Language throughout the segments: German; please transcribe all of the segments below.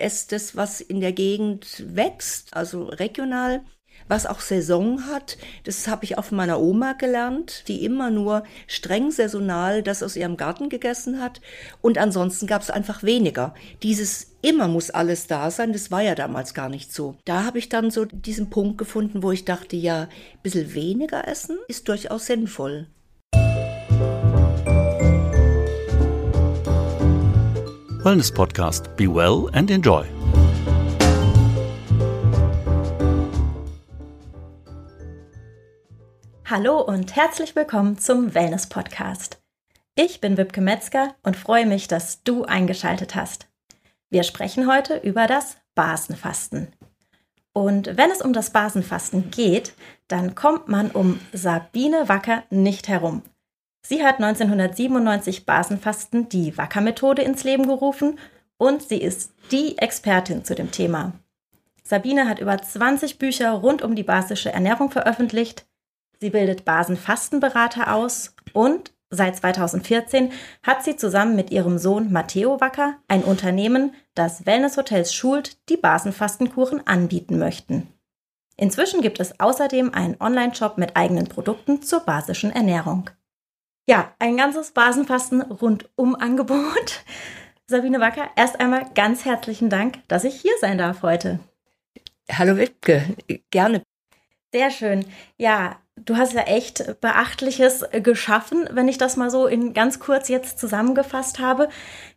esse das, was in der Gegend wächst, also regional was auch Saison hat. Das habe ich auch von meiner Oma gelernt, die immer nur streng saisonal das aus ihrem Garten gegessen hat. Und ansonsten gab es einfach weniger. Dieses immer muss alles da sein, das war ja damals gar nicht so. Da habe ich dann so diesen Punkt gefunden, wo ich dachte, ja, ein bisschen weniger essen ist durchaus sinnvoll. Wellness Podcast. Be well and enjoy. Hallo und herzlich willkommen zum Wellness Podcast. Ich bin Wibke Metzger und freue mich, dass du eingeschaltet hast. Wir sprechen heute über das Basenfasten. Und wenn es um das Basenfasten geht, dann kommt man um Sabine Wacker nicht herum. Sie hat 1997 Basenfasten, die Wacker-Methode ins Leben gerufen und sie ist die Expertin zu dem Thema. Sabine hat über 20 Bücher rund um die basische Ernährung veröffentlicht, Sie bildet Basenfastenberater aus und seit 2014 hat sie zusammen mit ihrem Sohn Matteo Wacker ein Unternehmen, das Wellnesshotels schult, die Basenfastenkuren anbieten möchten. Inzwischen gibt es außerdem einen Online-Shop mit eigenen Produkten zur basischen Ernährung. Ja, ein ganzes Basenfasten rundum Angebot. Sabine Wacker, erst einmal ganz herzlichen Dank, dass ich hier sein darf heute. Hallo Wittke, gerne. Sehr schön. Ja, du hast ja echt Beachtliches geschaffen, wenn ich das mal so in ganz kurz jetzt zusammengefasst habe.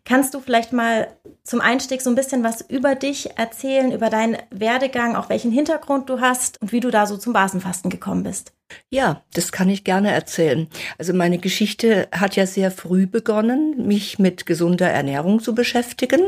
Kannst du vielleicht mal zum Einstieg so ein bisschen was über dich erzählen, über deinen Werdegang, auch welchen Hintergrund du hast und wie du da so zum Basenfasten gekommen bist? Ja, das kann ich gerne erzählen. Also meine Geschichte hat ja sehr früh begonnen, mich mit gesunder Ernährung zu beschäftigen.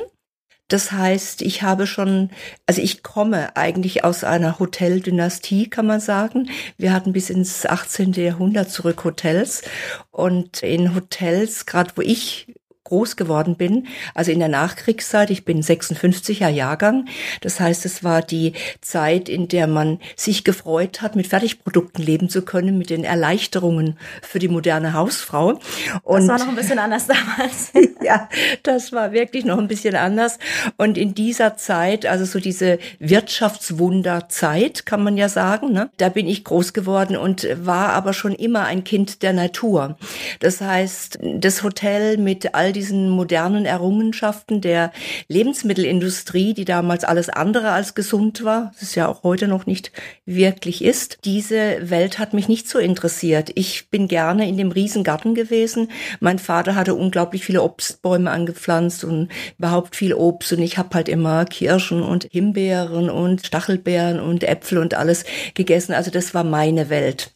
Das heißt, ich habe schon, also ich komme eigentlich aus einer Hoteldynastie, kann man sagen. Wir hatten bis ins 18. Jahrhundert zurück Hotels und in Hotels, gerade wo ich groß geworden bin, also in der Nachkriegszeit, ich bin 56er Jahrgang, das heißt, es war die Zeit, in der man sich gefreut hat, mit Fertigprodukten leben zu können, mit den Erleichterungen für die moderne Hausfrau. Und das war noch ein bisschen anders damals. ja, das war wirklich noch ein bisschen anders. Und in dieser Zeit, also so diese Wirtschaftswunderzeit, kann man ja sagen, ne, da bin ich groß geworden und war aber schon immer ein Kind der Natur. Das heißt, das Hotel mit all diesen modernen Errungenschaften der Lebensmittelindustrie, die damals alles andere als gesund war, das ist ja auch heute noch nicht wirklich ist. Diese Welt hat mich nicht so interessiert. Ich bin gerne in dem Riesengarten gewesen. Mein Vater hatte unglaublich viele Obstbäume angepflanzt und überhaupt viel Obst und ich habe halt immer Kirschen und Himbeeren und Stachelbeeren und Äpfel und alles gegessen. Also das war meine Welt.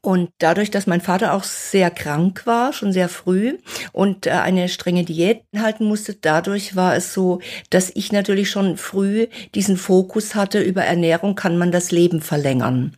Und dadurch, dass mein Vater auch sehr krank war, schon sehr früh und äh, eine strenge Diät halten musste, dadurch war es so, dass ich natürlich schon früh diesen Fokus hatte, über Ernährung kann man das Leben verlängern.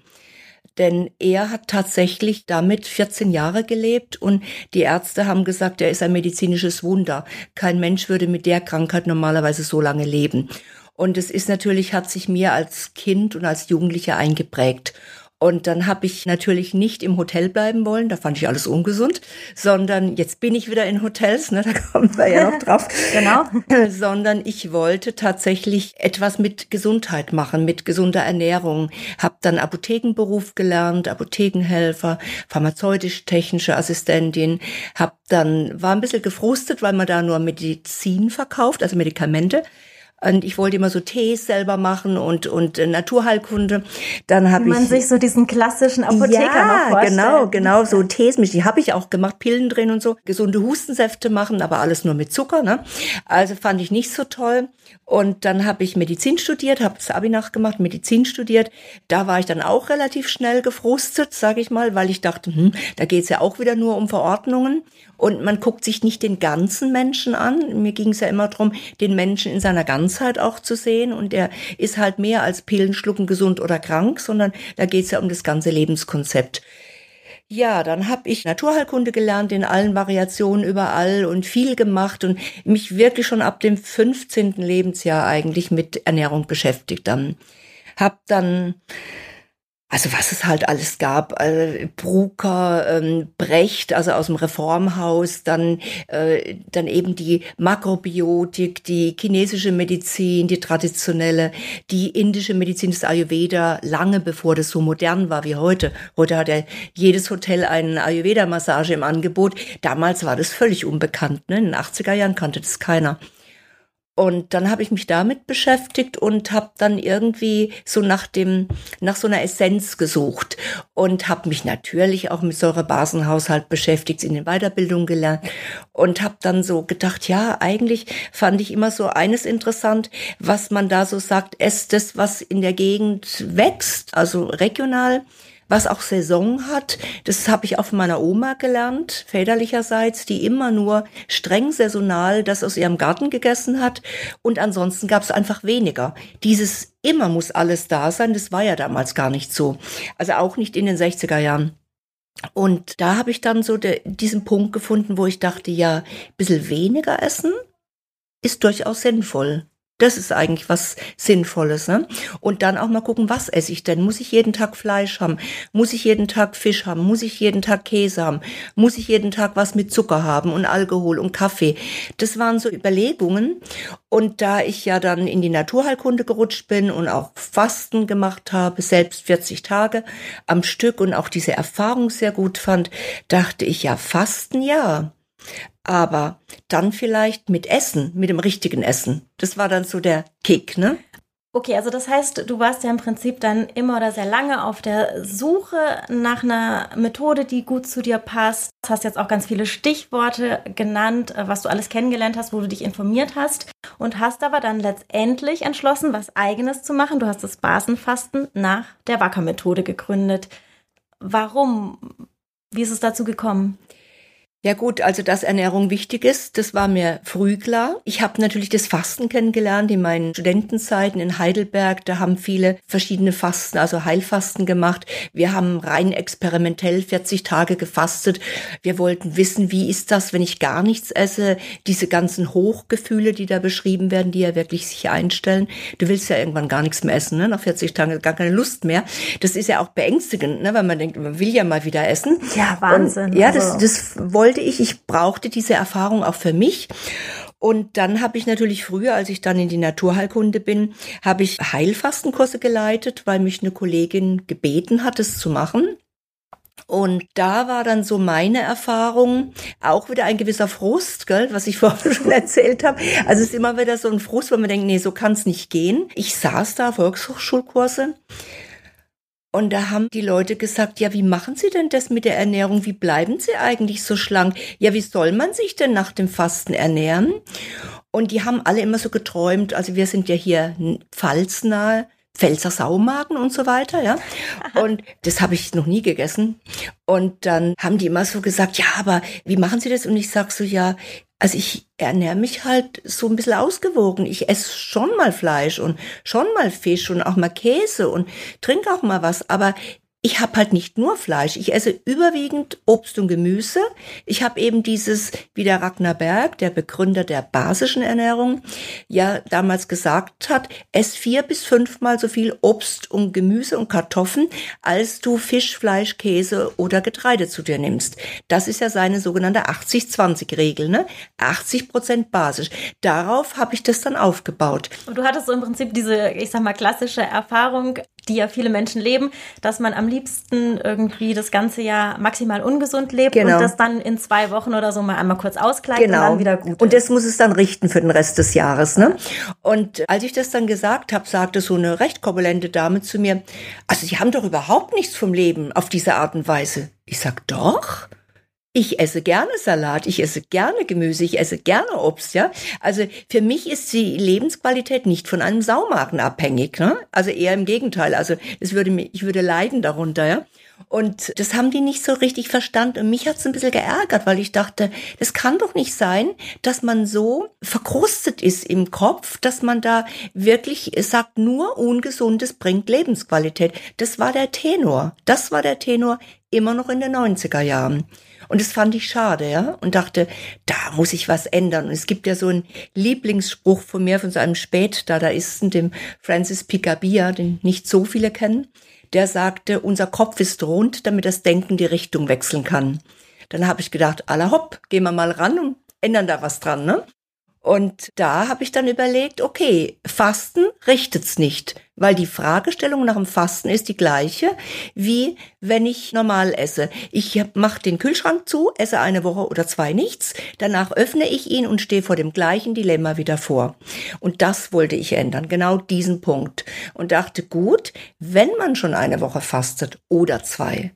Denn er hat tatsächlich damit 14 Jahre gelebt und die Ärzte haben gesagt, er ist ein medizinisches Wunder. Kein Mensch würde mit der Krankheit normalerweise so lange leben. Und es ist natürlich, hat sich mir als Kind und als Jugendlicher eingeprägt. Und dann habe ich natürlich nicht im Hotel bleiben wollen, da fand ich alles ungesund, sondern jetzt bin ich wieder in Hotels, ne, da kommen wir ja noch drauf. genau. sondern ich wollte tatsächlich etwas mit Gesundheit machen, mit gesunder Ernährung. Hab dann Apothekenberuf gelernt, Apothekenhelfer, pharmazeutisch-technische Assistentin. Hab dann war ein bisschen gefrustet, weil man da nur Medizin verkauft, also Medikamente. Und ich wollte immer so Tees selber machen und, und äh, Naturheilkunde. Dann habe ich. man sich so diesen klassischen Apotheker ja, noch genau, genau, so Tees Die habe ich auch gemacht, Pillen drin und so. Gesunde Hustensäfte machen, aber alles nur mit Zucker, ne? Also fand ich nicht so toll. Und dann habe ich Medizin studiert, habe das Abi nachgemacht, Medizin studiert. Da war ich dann auch relativ schnell gefrustet, sage ich mal, weil ich dachte, hm, da geht's ja auch wieder nur um Verordnungen. Und man guckt sich nicht den ganzen Menschen an. Mir ging es ja immer darum, den Menschen in seiner Ganzheit auch zu sehen. Und der ist halt mehr als Pillen schlucken, gesund oder krank, sondern da geht es ja um das ganze Lebenskonzept. Ja, dann habe ich Naturheilkunde gelernt in allen Variationen überall und viel gemacht und mich wirklich schon ab dem 15. Lebensjahr eigentlich mit Ernährung beschäftigt. Dann hab dann also was es halt alles gab, äh, Brucker, ähm, Brecht, also aus dem Reformhaus, dann, äh, dann eben die Makrobiotik, die chinesische Medizin, die traditionelle, die indische Medizin, das Ayurveda, lange bevor das so modern war wie heute. Heute hat ja jedes Hotel eine Ayurveda-Massage im Angebot. Damals war das völlig unbekannt. Ne? In den 80er Jahren kannte das keiner. Und dann habe ich mich damit beschäftigt und habe dann irgendwie so nach dem nach so einer Essenz gesucht und habe mich natürlich auch mit Säurebasenhaushalt beschäftigt, in den Weiterbildungen gelernt und habe dann so gedacht, ja, eigentlich fand ich immer so eines interessant, was man da so sagt, es das was in der Gegend wächst, also regional was auch Saison hat. Das habe ich auch von meiner Oma gelernt, väterlicherseits, die immer nur streng saisonal das aus ihrem Garten gegessen hat. Und ansonsten gab es einfach weniger. Dieses immer muss alles da sein, das war ja damals gar nicht so. Also auch nicht in den 60er Jahren. Und da habe ich dann so de, diesen Punkt gefunden, wo ich dachte, ja, ein bisschen weniger essen ist durchaus sinnvoll. Das ist eigentlich was Sinnvolles. Ne? Und dann auch mal gucken, was esse ich denn? Muss ich jeden Tag Fleisch haben? Muss ich jeden Tag Fisch haben? Muss ich jeden Tag Käse haben? Muss ich jeden Tag was mit Zucker haben und Alkohol und Kaffee? Das waren so Überlegungen. Und da ich ja dann in die Naturheilkunde gerutscht bin und auch Fasten gemacht habe, selbst 40 Tage am Stück und auch diese Erfahrung sehr gut fand, dachte ich ja, Fasten ja aber dann vielleicht mit Essen, mit dem richtigen Essen. Das war dann so der Kick, ne? Okay, also das heißt, du warst ja im Prinzip dann immer oder sehr lange auf der Suche nach einer Methode, die gut zu dir passt. Du hast jetzt auch ganz viele Stichworte genannt, was du alles kennengelernt hast, wo du dich informiert hast und hast aber dann letztendlich entschlossen, was eigenes zu machen. Du hast das Basenfasten nach der Wacker-Methode gegründet. Warum? Wie ist es dazu gekommen? Ja gut, also dass Ernährung wichtig ist, das war mir früh klar. Ich habe natürlich das Fasten kennengelernt in meinen Studentenzeiten in Heidelberg. Da haben viele verschiedene Fasten, also Heilfasten gemacht. Wir haben rein experimentell 40 Tage gefastet. Wir wollten wissen, wie ist das, wenn ich gar nichts esse? Diese ganzen Hochgefühle, die da beschrieben werden, die ja wirklich sich einstellen. Du willst ja irgendwann gar nichts mehr essen, ne? nach 40 Tagen gar keine Lust mehr. Das ist ja auch beängstigend, ne? weil man denkt, man will ja mal wieder essen. Ja, Wahnsinn. Und, ja, das, also das wollte wollte ich. Ich brauchte diese Erfahrung auch für mich. Und dann habe ich natürlich früher, als ich dann in die Naturheilkunde bin, habe ich Heilfastenkurse geleitet, weil mich eine Kollegin gebeten hat, es zu machen. Und da war dann so meine Erfahrung, auch wieder ein gewisser Frust, gell, was ich vorher schon erzählt habe. Also es ist immer wieder so ein Frust, weil man denkt, nee, so kann es nicht gehen. Ich saß da, Volkshochschulkurse, und da haben die Leute gesagt, ja, wie machen Sie denn das mit der Ernährung? Wie bleiben Sie eigentlich so schlank? Ja, wie soll man sich denn nach dem Fasten ernähren? Und die haben alle immer so geträumt, also wir sind ja hier pfalznahe, Pfälzer Saumagen und so weiter, ja. Und das habe ich noch nie gegessen. Und dann haben die immer so gesagt, ja, aber wie machen Sie das? Und ich sag so, ja, also ich ernähre mich halt so ein bisschen ausgewogen. Ich esse schon mal Fleisch und schon mal Fisch und auch mal Käse und trinke auch mal was, aber ich habe halt nicht nur Fleisch, ich esse überwiegend Obst und Gemüse. Ich habe eben dieses, wie der Ragnar Berg, der Begründer der basischen Ernährung, ja damals gesagt hat, ess vier bis fünfmal so viel Obst und Gemüse und Kartoffeln, als du Fisch, Fleisch, Käse oder Getreide zu dir nimmst. Das ist ja seine sogenannte 80-20-Regel, ne? 80 Prozent basisch. Darauf habe ich das dann aufgebaut. Und du hattest so im Prinzip diese, ich sag mal, klassische Erfahrung, die ja viele Menschen leben, dass man am liebsten irgendwie das ganze Jahr maximal ungesund lebt genau. und das dann in zwei Wochen oder so mal einmal kurz ausgleicht genau. und dann wieder gut. Und das muss es dann richten für den Rest des Jahres. Ne? Und als ich das dann gesagt habe, sagte so eine recht korpulente Dame zu mir, also Sie haben doch überhaupt nichts vom Leben auf diese Art und Weise. Ich sag doch. Ich esse gerne Salat, ich esse gerne Gemüse, ich esse gerne Obst, ja. Also für mich ist die Lebensqualität nicht von einem Saumagen abhängig, ne? Also eher im Gegenteil. Also es würde mir, ich würde leiden darunter, ja. Und das haben die nicht so richtig verstanden. Und mich hat's ein bisschen geärgert, weil ich dachte, das kann doch nicht sein, dass man so verkrustet ist im Kopf, dass man da wirklich sagt, nur Ungesundes bringt Lebensqualität. Das war der Tenor. Das war der Tenor immer noch in den 90er Jahren. Und das fand ich schade, ja, und dachte, da muss ich was ändern. Und es gibt ja so einen Lieblingsspruch von mir, von so einem Spätdadaisten, dem Francis Picabia, den nicht so viele kennen. der sagte, unser Kopf ist rund, damit das Denken die Richtung wechseln kann. Dann habe ich gedacht, aller hopp, gehen wir mal ran und ändern da was dran, ne? Und da habe ich dann überlegt, okay, Fasten richtet's nicht, weil die Fragestellung nach dem Fasten ist die gleiche, wie wenn ich normal esse. Ich mache den Kühlschrank zu, esse eine Woche oder zwei nichts, danach öffne ich ihn und stehe vor dem gleichen Dilemma wieder vor. Und das wollte ich ändern, genau diesen Punkt. Und dachte, gut, wenn man schon eine Woche fastet oder zwei,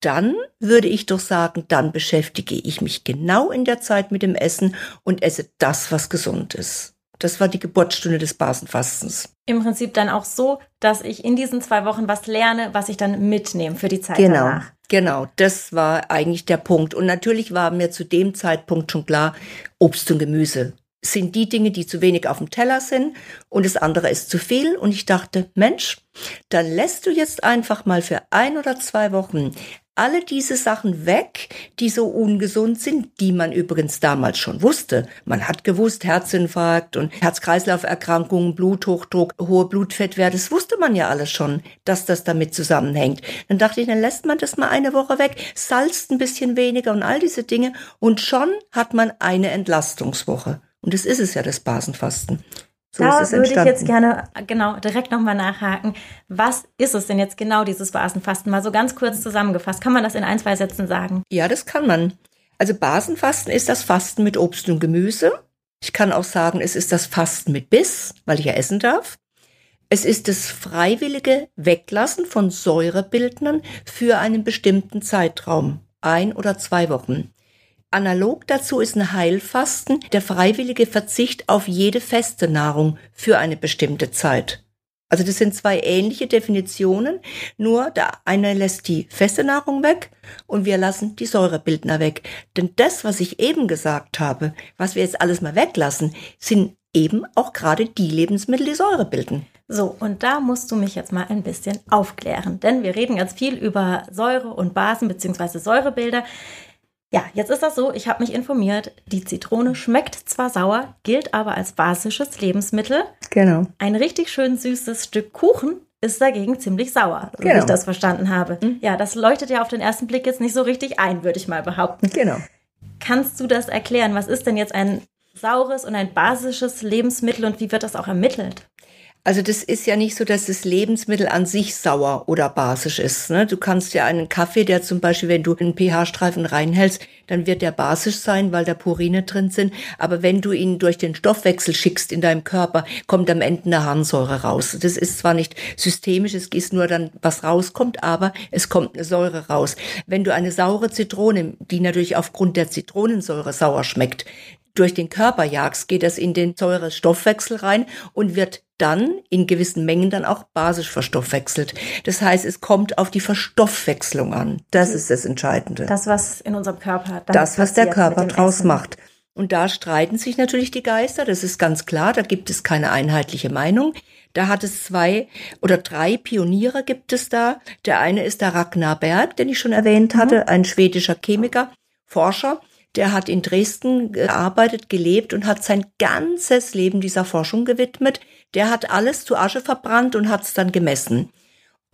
dann würde ich doch sagen, dann beschäftige ich mich genau in der Zeit mit dem Essen und esse das, was gesund ist. Das war die Geburtsstunde des Basenfastens. Im Prinzip dann auch so, dass ich in diesen zwei Wochen was lerne, was ich dann mitnehme für die Zeit genau, danach. Genau, das war eigentlich der Punkt. Und natürlich war mir zu dem Zeitpunkt schon klar, Obst und Gemüse sind die Dinge, die zu wenig auf dem Teller sind und das andere ist zu viel. Und ich dachte, Mensch, dann lässt du jetzt einfach mal für ein oder zwei Wochen alle diese Sachen weg, die so ungesund sind, die man übrigens damals schon wusste. Man hat gewusst, Herzinfarkt und Herz-Kreislauf-Erkrankungen, Bluthochdruck, hohe Blutfettwerte, das wusste man ja alles schon, dass das damit zusammenhängt. Dann dachte ich, dann lässt man das mal eine Woche weg, salzt ein bisschen weniger und all diese Dinge und schon hat man eine Entlastungswoche. Und das ist es ja, das Basenfasten. So da würde ich jetzt gerne genau direkt nochmal nachhaken. Was ist es denn jetzt genau, dieses Basenfasten? Mal so ganz kurz zusammengefasst. Kann man das in ein, zwei Sätzen sagen? Ja, das kann man. Also Basenfasten ist das Fasten mit Obst und Gemüse. Ich kann auch sagen, es ist das Fasten mit Biss, weil ich ja essen darf. Es ist das freiwillige Weglassen von Säurebildnern für einen bestimmten Zeitraum, ein oder zwei Wochen. Analog dazu ist ein Heilfasten der freiwillige Verzicht auf jede feste Nahrung für eine bestimmte Zeit. Also das sind zwei ähnliche Definitionen, nur der eine lässt die feste Nahrung weg und wir lassen die Säurebildner weg. Denn das, was ich eben gesagt habe, was wir jetzt alles mal weglassen, sind eben auch gerade die Lebensmittel, die Säure bilden. So, und da musst du mich jetzt mal ein bisschen aufklären, denn wir reden ganz viel über Säure und Basen bzw. Säurebilder. Ja, jetzt ist das so, ich habe mich informiert, die Zitrone schmeckt zwar sauer, gilt aber als basisches Lebensmittel. Genau. Ein richtig schön süßes Stück Kuchen ist dagegen ziemlich sauer, so genau. wie ich das verstanden habe. Mhm. Ja, das leuchtet ja auf den ersten Blick jetzt nicht so richtig ein, würde ich mal behaupten. Genau. Kannst du das erklären? Was ist denn jetzt ein saures und ein basisches Lebensmittel und wie wird das auch ermittelt? Also das ist ja nicht so, dass das Lebensmittel an sich sauer oder basisch ist. Ne? Du kannst ja einen Kaffee, der zum Beispiel, wenn du einen pH-Streifen reinhältst, dann wird der basisch sein, weil da Purine drin sind. Aber wenn du ihn durch den Stoffwechsel schickst in deinem Körper, kommt am Ende eine Harnsäure raus. Das ist zwar nicht systemisch, es ist nur dann, was rauskommt, aber es kommt eine Säure raus. Wenn du eine saure Zitrone, die natürlich aufgrund der Zitronensäure sauer schmeckt, durch den Körper jagst, geht das in den Säurestoffwechsel rein und wird dann in gewissen Mengen dann auch basisch verstoffwechselt. Das heißt, es kommt auf die Verstoffwechslung an. Das ist das Entscheidende. Das, was in unserem Körper Das, was der Körper draus Essen. macht. Und da streiten sich natürlich die Geister, das ist ganz klar, da gibt es keine einheitliche Meinung. Da hat es zwei oder drei Pioniere gibt es da. Der eine ist der Ragnar Berg, den ich schon erwähnt hatte, mhm. ein schwedischer Chemiker, Forscher der hat in Dresden gearbeitet, gelebt und hat sein ganzes Leben dieser Forschung gewidmet. Der hat alles zu Asche verbrannt und hat es dann gemessen.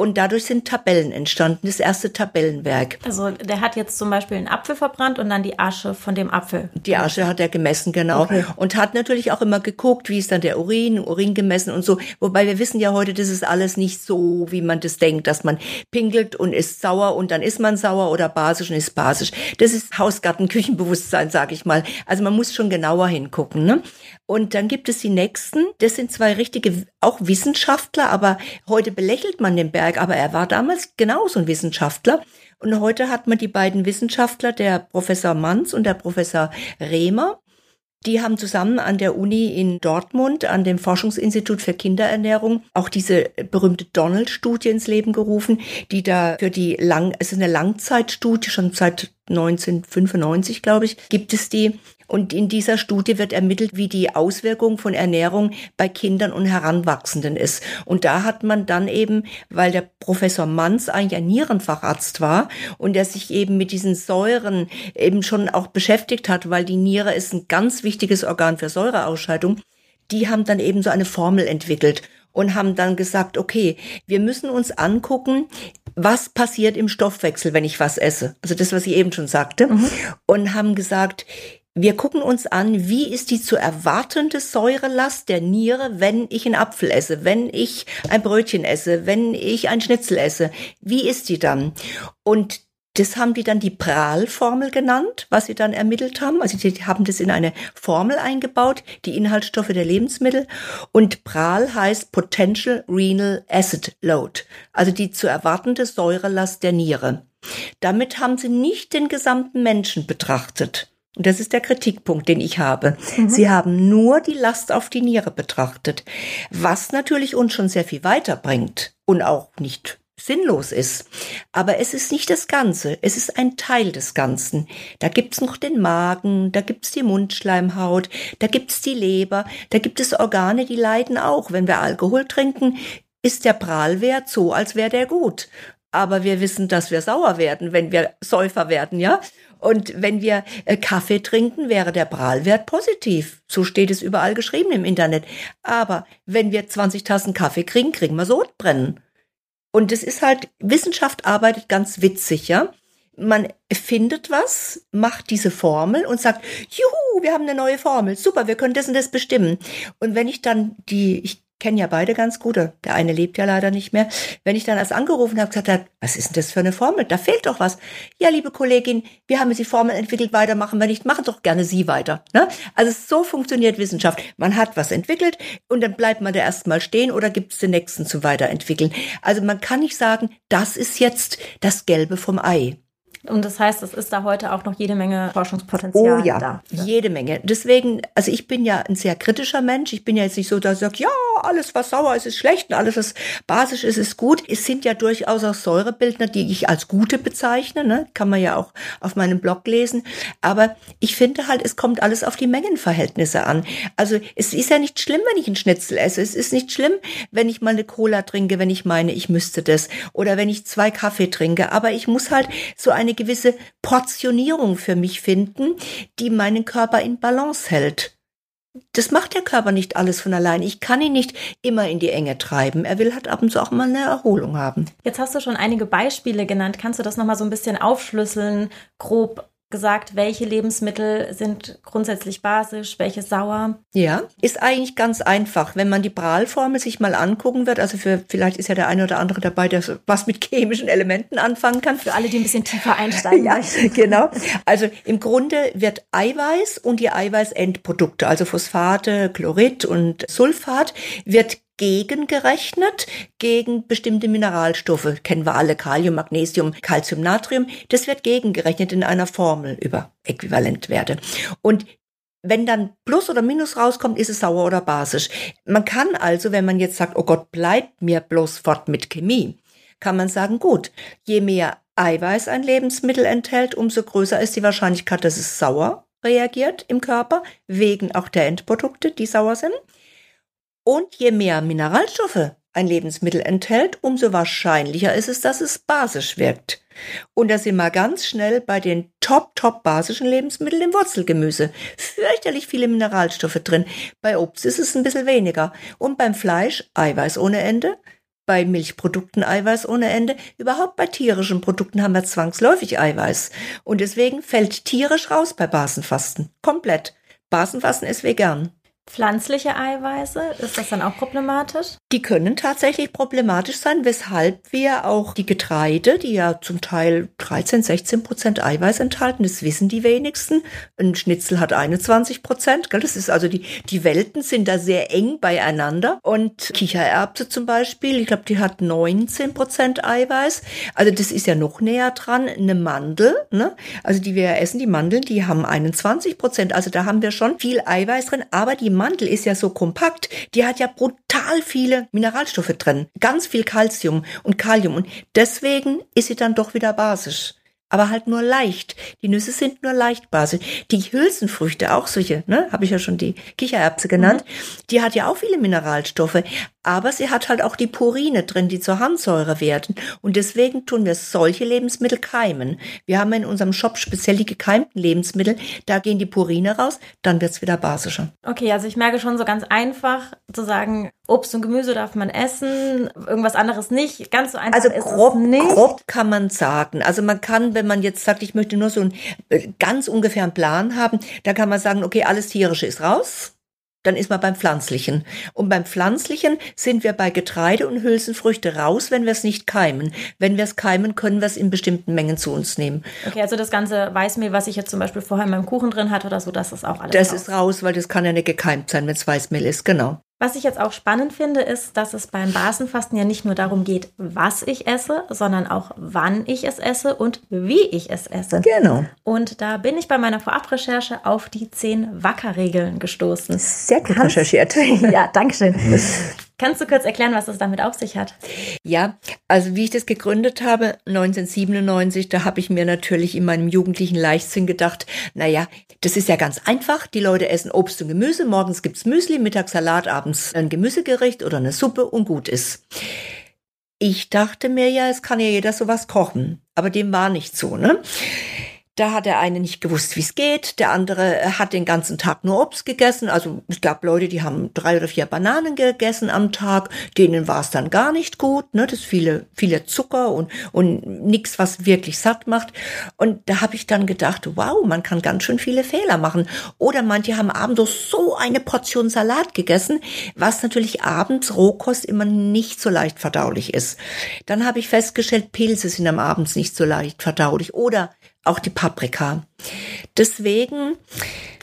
Und dadurch sind Tabellen entstanden, das erste Tabellenwerk. Also der hat jetzt zum Beispiel einen Apfel verbrannt und dann die Asche von dem Apfel. Die Asche hat er gemessen, genau. Okay. Und hat natürlich auch immer geguckt, wie ist dann der Urin, Urin gemessen und so. Wobei wir wissen ja heute, das ist alles nicht so, wie man das denkt, dass man pinkelt und ist sauer und dann ist man sauer oder basisch und ist basisch. Das ist Hausgarten-Küchenbewusstsein, sag ich mal. Also man muss schon genauer hingucken. Ne? Und dann gibt es die nächsten. Das sind zwei richtige, auch Wissenschaftler, aber heute belächelt man den Berg, aber er war damals genauso ein Wissenschaftler. Und heute hat man die beiden Wissenschaftler, der Professor Manz und der Professor Rehmer. Die haben zusammen an der Uni in Dortmund, an dem Forschungsinstitut für Kinderernährung, auch diese berühmte Donald-Studie ins Leben gerufen, die da für die lang, es ist eine Langzeitstudie, schon seit 1995, glaube ich, gibt es die. Und in dieser Studie wird ermittelt, wie die Auswirkung von Ernährung bei Kindern und Heranwachsenden ist. Und da hat man dann eben, weil der Professor Manns eigentlich ein Nierenfacharzt war und der sich eben mit diesen Säuren eben schon auch beschäftigt hat, weil die Niere ist ein ganz wichtiges Organ für Säureausscheidung, die haben dann eben so eine Formel entwickelt. und haben dann gesagt, okay, wir müssen uns angucken, was passiert im Stoffwechsel, wenn ich was esse. Also das, was ich eben schon sagte. Mhm. Und haben gesagt, wir gucken uns an, wie ist die zu erwartende Säurelast der Niere, wenn ich einen Apfel esse, wenn ich ein Brötchen esse, wenn ich ein Schnitzel esse. Wie ist die dann? Und das haben die dann die PRAL-Formel genannt, was sie dann ermittelt haben. Also die haben das in eine Formel eingebaut, die Inhaltsstoffe der Lebensmittel. Und PRAL heißt Potential Renal Acid Load, also die zu erwartende Säurelast der Niere. Damit haben sie nicht den gesamten Menschen betrachtet. Und das ist der Kritikpunkt, den ich habe. Mhm. Sie haben nur die Last auf die Niere betrachtet, was natürlich uns schon sehr viel weiterbringt und auch nicht sinnlos ist. Aber es ist nicht das Ganze, es ist ein Teil des Ganzen. Da gibt's noch den Magen, da gibt's die Mundschleimhaut, da gibt's die Leber, da gibt es Organe, die leiden auch. Wenn wir Alkohol trinken, ist der Prahlwert so, als wäre der gut. Aber wir wissen, dass wir sauer werden, wenn wir Säufer werden, ja? Und wenn wir äh, Kaffee trinken, wäre der Prahlwert positiv. So steht es überall geschrieben im Internet. Aber wenn wir 20 Tassen Kaffee kriegen, kriegen wir Sodbrennen. Und es ist halt, Wissenschaft arbeitet ganz witzig, ja. Man findet was, macht diese Formel und sagt, juhu, wir haben eine neue Formel, super, wir können das und das bestimmen. Und wenn ich dann die, ich kennen ja beide ganz gut. Der eine lebt ja leider nicht mehr. Wenn ich dann als angerufen habe, gesagt habe, was ist denn das für eine Formel? Da fehlt doch was. Ja, liebe Kollegin, wir haben jetzt die Formel entwickelt, weitermachen wir nicht, machen doch gerne Sie weiter. Ne? Also so funktioniert Wissenschaft. Man hat was entwickelt und dann bleibt man da erstmal stehen oder gibt es den nächsten zum Weiterentwickeln. Also man kann nicht sagen, das ist jetzt das Gelbe vom Ei. Und das heißt, es ist da heute auch noch jede Menge Forschungspotenzial oh, ja, da. Jede Menge. Deswegen, also ich bin ja ein sehr kritischer Mensch. Ich bin ja jetzt nicht so, dass ich sage, ja, alles, was sauer ist, ist schlecht und alles, was basisch ist, ist gut. Es sind ja durchaus auch Säurebildner, die ich als gute bezeichne. Ne? Kann man ja auch auf meinem Blog lesen. Aber ich finde halt, es kommt alles auf die Mengenverhältnisse an. Also es ist ja nicht schlimm, wenn ich einen Schnitzel esse. Es ist nicht schlimm, wenn ich mal eine Cola trinke, wenn ich meine, ich müsste das. Oder wenn ich zwei Kaffee trinke. Aber ich muss halt so eine eine gewisse Portionierung für mich finden, die meinen Körper in Balance hält. Das macht der Körper nicht alles von allein. Ich kann ihn nicht immer in die Enge treiben. Er will halt ab und zu auch mal eine Erholung haben. Jetzt hast du schon einige Beispiele genannt. Kannst du das nochmal so ein bisschen aufschlüsseln, grob gesagt, welche Lebensmittel sind grundsätzlich basisch, welche sauer? Ja, ist eigentlich ganz einfach. Wenn man die Prahlformel sich mal angucken wird, also für, vielleicht ist ja der eine oder andere dabei, der was mit chemischen Elementen anfangen kann. Für alle, die ein bisschen tiefer einsteigen. ja, genau. Also im Grunde wird Eiweiß und die Eiweißendprodukte, also Phosphate, Chlorid und Sulfat, wird gegengerechnet gegen bestimmte Mineralstoffe. Kennen wir alle Kalium, Magnesium, Calcium, Natrium. Das wird gegengerechnet in einer Formel über Äquivalentwerte. Und wenn dann Plus oder Minus rauskommt, ist es sauer oder basisch. Man kann also, wenn man jetzt sagt, oh Gott, bleibt mir bloß fort mit Chemie, kann man sagen, gut, je mehr Eiweiß ein Lebensmittel enthält, umso größer ist die Wahrscheinlichkeit, dass es sauer reagiert im Körper, wegen auch der Endprodukte, die sauer sind. Und je mehr Mineralstoffe ein Lebensmittel enthält, umso wahrscheinlicher ist es, dass es basisch wirkt. Und da sind wir ganz schnell bei den top, top basischen Lebensmitteln im Wurzelgemüse. Fürchterlich viele Mineralstoffe drin. Bei Obst ist es ein bisschen weniger. Und beim Fleisch Eiweiß ohne Ende. Bei Milchprodukten Eiweiß ohne Ende. Überhaupt bei tierischen Produkten haben wir zwangsläufig Eiweiß. Und deswegen fällt tierisch raus bei Basenfasten. Komplett. Basenfasten ist vegan. Pflanzliche Eiweiße, ist das dann auch problematisch? Die können tatsächlich problematisch sein, weshalb wir auch die Getreide, die ja zum Teil 13, 16 Prozent Eiweiß enthalten, das wissen die wenigsten. Ein Schnitzel hat 21 Prozent, das ist also die, die Welten sind da sehr eng beieinander. Und Kichererbse zum Beispiel, ich glaube, die hat 19 Prozent Eiweiß. Also das ist ja noch näher dran. Eine Mandel, ne? also die wir essen, die Mandeln, die haben 21 Prozent. Also da haben wir schon viel Eiweiß drin, aber die Mantel ist ja so kompakt, die hat ja brutal viele Mineralstoffe drin, ganz viel Calcium und Kalium und deswegen ist sie dann doch wieder basisch aber halt nur leicht. Die Nüsse sind nur leicht basisch. Die Hülsenfrüchte, auch solche, ne, habe ich ja schon die Kichererbse genannt, mhm. die hat ja auch viele Mineralstoffe, aber sie hat halt auch die Purine drin, die zur Harnsäure werden. Und deswegen tun wir solche Lebensmittel keimen. Wir haben in unserem Shop speziell die gekeimten Lebensmittel, da gehen die Purine raus, dann wird's wieder basischer. Okay, also ich merke schon so ganz einfach zu sagen, Obst und Gemüse darf man essen, irgendwas anderes nicht. Ganz so einfach also grob, es nicht. grob kann man sagen. Also man kann, wenn man jetzt sagt, ich möchte nur so einen äh, ganz ungefähren Plan haben, da kann man sagen, okay, alles tierische ist raus. Dann ist man beim Pflanzlichen. Und beim Pflanzlichen sind wir bei Getreide und Hülsenfrüchte raus, wenn wir es nicht keimen. Wenn wir es keimen, können wir es in bestimmten Mengen zu uns nehmen. Okay, also das ganze Weißmehl, was ich jetzt zum Beispiel vorher in meinem Kuchen drin hatte oder so, das ist auch alles Das raus. ist raus, weil das kann ja nicht gekeimt sein, wenn es Weißmehl ist, genau. Was ich jetzt auch spannend finde, ist, dass es beim Basenfasten ja nicht nur darum geht, was ich esse, sondern auch wann ich es esse und wie ich es esse. Genau. Und da bin ich bei meiner Vorabrecherche auf die zehn Wackerregeln gestoßen. Sehr gut Kannst- recherchiert. Ja, danke schön. Kannst du kurz erklären, was es damit auf sich hat? Ja, also wie ich das gegründet habe, 1997, da habe ich mir natürlich in meinem jugendlichen Leichtsinn gedacht, naja, das ist ja ganz einfach. Die Leute essen Obst und Gemüse, morgens gibt's Müsli, mittags Salat, abends ein Gemüsegericht oder eine Suppe und gut ist. Ich dachte mir ja, es kann ja jeder sowas kochen, aber dem war nicht so, ne? Da hat der eine nicht gewusst, wie es geht. Der andere äh, hat den ganzen Tag nur Obst gegessen. Also es gab Leute, die haben drei oder vier Bananen gegessen am Tag. Denen war es dann gar nicht gut. Ne? Das viele, viele Zucker und, und nichts, was wirklich satt macht. Und da habe ich dann gedacht, wow, man kann ganz schön viele Fehler machen. Oder manche haben abends so eine Portion Salat gegessen, was natürlich abends Rohkost immer nicht so leicht verdaulich ist. Dann habe ich festgestellt, Pilze sind am Abends nicht so leicht verdaulich. Oder auch die Paprika. Deswegen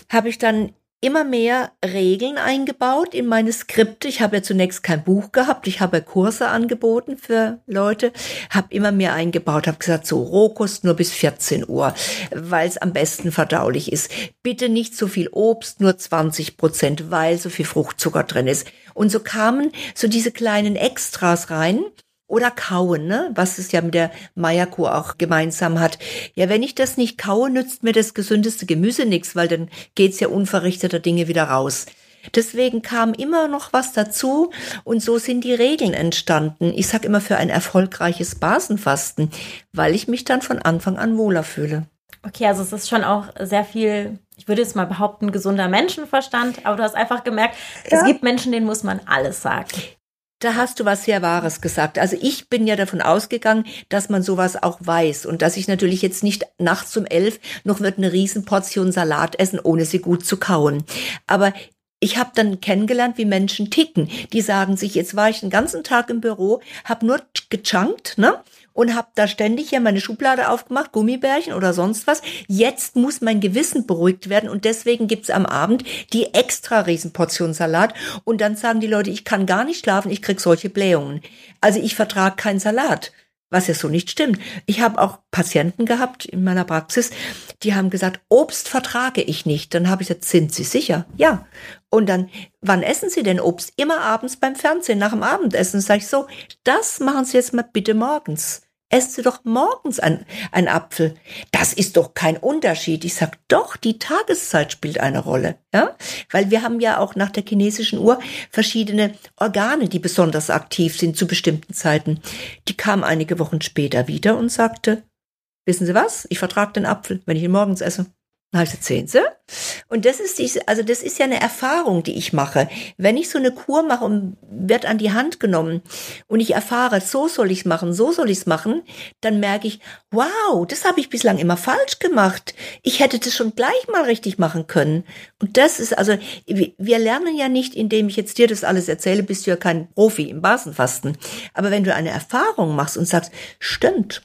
habe ich dann immer mehr Regeln eingebaut in meine Skripte. Ich habe ja zunächst kein Buch gehabt, ich habe Kurse angeboten für Leute, habe immer mehr eingebaut, habe gesagt, so Rohkost nur bis 14 Uhr, weil es am besten verdaulich ist. Bitte nicht so viel Obst, nur 20 Prozent, weil so viel Fruchtzucker drin ist. Und so kamen so diese kleinen Extras rein. Oder kauen, ne? was es ja mit der Meierkuh auch gemeinsam hat. Ja, wenn ich das nicht kaue, nützt mir das gesündeste Gemüse nichts, weil dann geht's ja unverrichteter Dinge wieder raus. Deswegen kam immer noch was dazu und so sind die Regeln entstanden. Ich sag immer für ein erfolgreiches Basenfasten, weil ich mich dann von Anfang an wohler fühle. Okay, also es ist schon auch sehr viel, ich würde jetzt mal behaupten, gesunder Menschenverstand, aber du hast einfach gemerkt, Ja. es gibt Menschen, denen muss man alles sagen. Da hast du was sehr Wahres gesagt. Also ich bin ja davon ausgegangen, dass man sowas auch weiß und dass ich natürlich jetzt nicht nachts um elf noch wird eine Riesenportion Salat essen, ohne sie gut zu kauen. Aber ich habe dann kennengelernt, wie Menschen ticken. Die sagen sich, jetzt war ich den ganzen Tag im Büro, habe nur gechunkt, ne? Und habe da ständig hier meine Schublade aufgemacht, Gummibärchen oder sonst was. Jetzt muss mein Gewissen beruhigt werden und deswegen gibt's am Abend die extra Riesenportion Salat. Und dann sagen die Leute, ich kann gar nicht schlafen, ich krieg solche Blähungen. Also ich vertrage keinen Salat. Was ja so nicht stimmt. Ich habe auch Patienten gehabt in meiner Praxis, die haben gesagt, Obst vertrage ich nicht. Dann habe ich gesagt, sind Sie sicher? Ja. Und dann, wann essen Sie denn Obst? Immer abends beim Fernsehen, nach dem Abendessen. Sag ich so, das machen Sie jetzt mal bitte morgens. Essen Sie doch morgens ein, ein Apfel. Das ist doch kein Unterschied. Ich sag doch, die Tageszeit spielt eine Rolle. Ja? Weil wir haben ja auch nach der chinesischen Uhr verschiedene Organe, die besonders aktiv sind zu bestimmten Zeiten. Die kam einige Wochen später wieder und sagte, wissen Sie was? Ich vertrage den Apfel, wenn ich ihn morgens esse. Sehen Sie? Und das ist diese, also das ist ja eine Erfahrung, die ich mache. Wenn ich so eine Kur mache und wird an die Hand genommen und ich erfahre, so soll ich's machen, so soll ich's machen, dann merke ich, wow, das habe ich bislang immer falsch gemacht. Ich hätte das schon gleich mal richtig machen können. Und das ist also, wir wir lernen ja nicht, indem ich jetzt dir das alles erzähle, bist du ja kein Profi im Basenfasten. Aber wenn du eine Erfahrung machst und sagst, stimmt,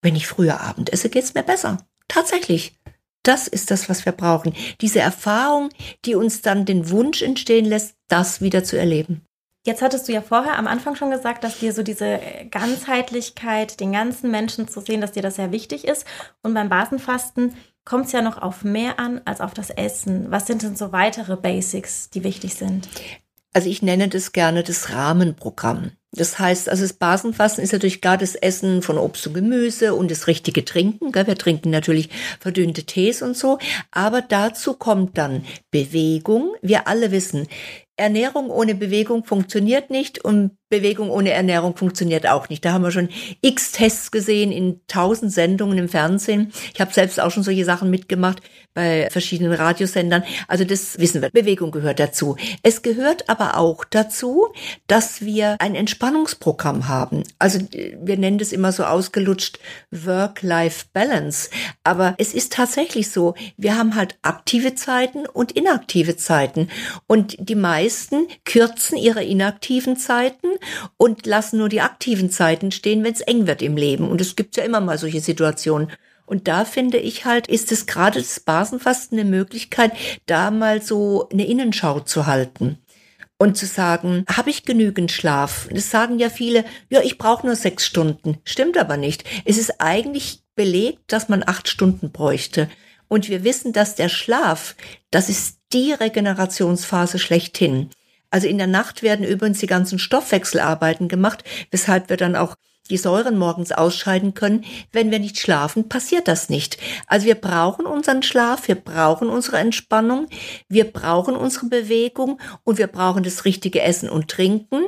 wenn ich früher Abend esse, geht's mir besser. Tatsächlich. Das ist das, was wir brauchen. Diese Erfahrung, die uns dann den Wunsch entstehen lässt, das wieder zu erleben. Jetzt hattest du ja vorher am Anfang schon gesagt, dass dir so diese Ganzheitlichkeit, den ganzen Menschen zu sehen, dass dir das sehr wichtig ist. Und beim Basenfasten kommt es ja noch auf mehr an als auf das Essen. Was sind denn so weitere Basics, die wichtig sind? Also ich nenne das gerne das Rahmenprogramm. Das heißt, also das Basenfasten ist natürlich gar das Essen von Obst und Gemüse und das richtige Trinken. Gell? Wir trinken natürlich verdünnte Tees und so. Aber dazu kommt dann Bewegung. Wir alle wissen, Ernährung ohne Bewegung funktioniert nicht und Bewegung ohne Ernährung funktioniert auch nicht. Da haben wir schon x Tests gesehen in tausend Sendungen im Fernsehen. Ich habe selbst auch schon solche Sachen mitgemacht bei verschiedenen Radiosendern. Also das wissen wir. Bewegung gehört dazu. Es gehört aber auch dazu, dass wir ein Entspannungsprogramm haben. Also wir nennen das immer so ausgelutscht Work-Life-Balance. Aber es ist tatsächlich so, wir haben halt aktive Zeiten und inaktive Zeiten. Und die meisten kürzen ihre inaktiven Zeiten und lassen nur die aktiven Zeiten stehen, wenn es eng wird im Leben. Und es gibt ja immer mal solche Situationen. Und da finde ich halt, ist es gerade das Basenfasten eine Möglichkeit, da mal so eine Innenschau zu halten und zu sagen, habe ich genügend Schlaf? Das sagen ja viele, ja, ich brauche nur sechs Stunden. Stimmt aber nicht. Es ist eigentlich belegt, dass man acht Stunden bräuchte. Und wir wissen, dass der Schlaf, das ist die Regenerationsphase schlechthin. Also in der Nacht werden übrigens die ganzen Stoffwechselarbeiten gemacht, weshalb wir dann auch die Säuren morgens ausscheiden können. Wenn wir nicht schlafen, passiert das nicht. Also wir brauchen unseren Schlaf, wir brauchen unsere Entspannung, wir brauchen unsere Bewegung und wir brauchen das richtige Essen und Trinken.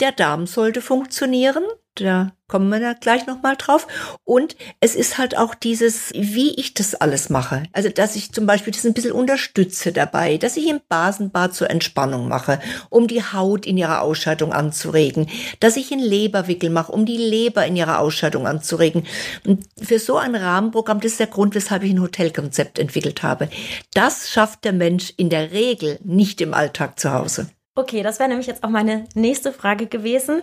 Der Darm sollte funktionieren. Da kommen wir da gleich nochmal drauf. Und es ist halt auch dieses, wie ich das alles mache. Also, dass ich zum Beispiel das ein bisschen unterstütze dabei, dass ich im Basenbad zur Entspannung mache, um die Haut in ihrer Ausscheidung anzuregen, dass ich einen Leberwickel mache, um die Leber in ihrer Ausscheidung anzuregen. Und für so ein Rahmenprogramm, das ist der Grund, weshalb ich ein Hotelkonzept entwickelt habe. Das schafft der Mensch in der Regel nicht im Alltag zu Hause. Okay, das wäre nämlich jetzt auch meine nächste Frage gewesen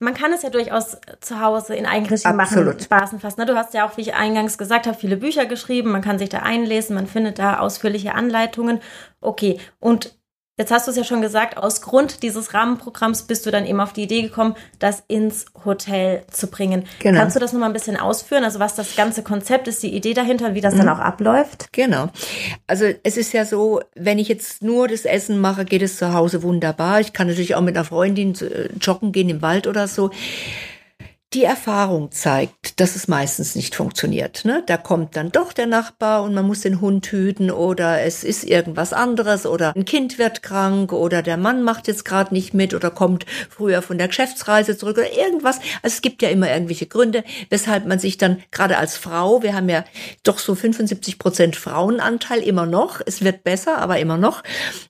man kann es ja durchaus zu Hause in Eigenregie machen, Basenfasten. Du hast ja auch, wie ich eingangs gesagt habe, viele Bücher geschrieben. Man kann sich da einlesen, man findet da ausführliche Anleitungen. Okay, und Jetzt hast du es ja schon gesagt, aus Grund dieses Rahmenprogramms bist du dann eben auf die Idee gekommen, das ins Hotel zu bringen. Genau. Kannst du das nochmal ein bisschen ausführen? Also was das ganze Konzept ist, die Idee dahinter, wie das mhm. dann auch abläuft? Genau. Also es ist ja so, wenn ich jetzt nur das Essen mache, geht es zu Hause wunderbar. Ich kann natürlich auch mit einer Freundin äh, joggen gehen im Wald oder so. Die Erfahrung zeigt, dass es meistens nicht funktioniert. Ne? Da kommt dann doch der Nachbar und man muss den Hund hüten oder es ist irgendwas anderes oder ein Kind wird krank oder der Mann macht jetzt gerade nicht mit oder kommt früher von der Geschäftsreise zurück oder irgendwas. Also es gibt ja immer irgendwelche Gründe, weshalb man sich dann gerade als Frau, wir haben ja doch so 75 Prozent Frauenanteil immer noch. Es wird besser, aber immer noch.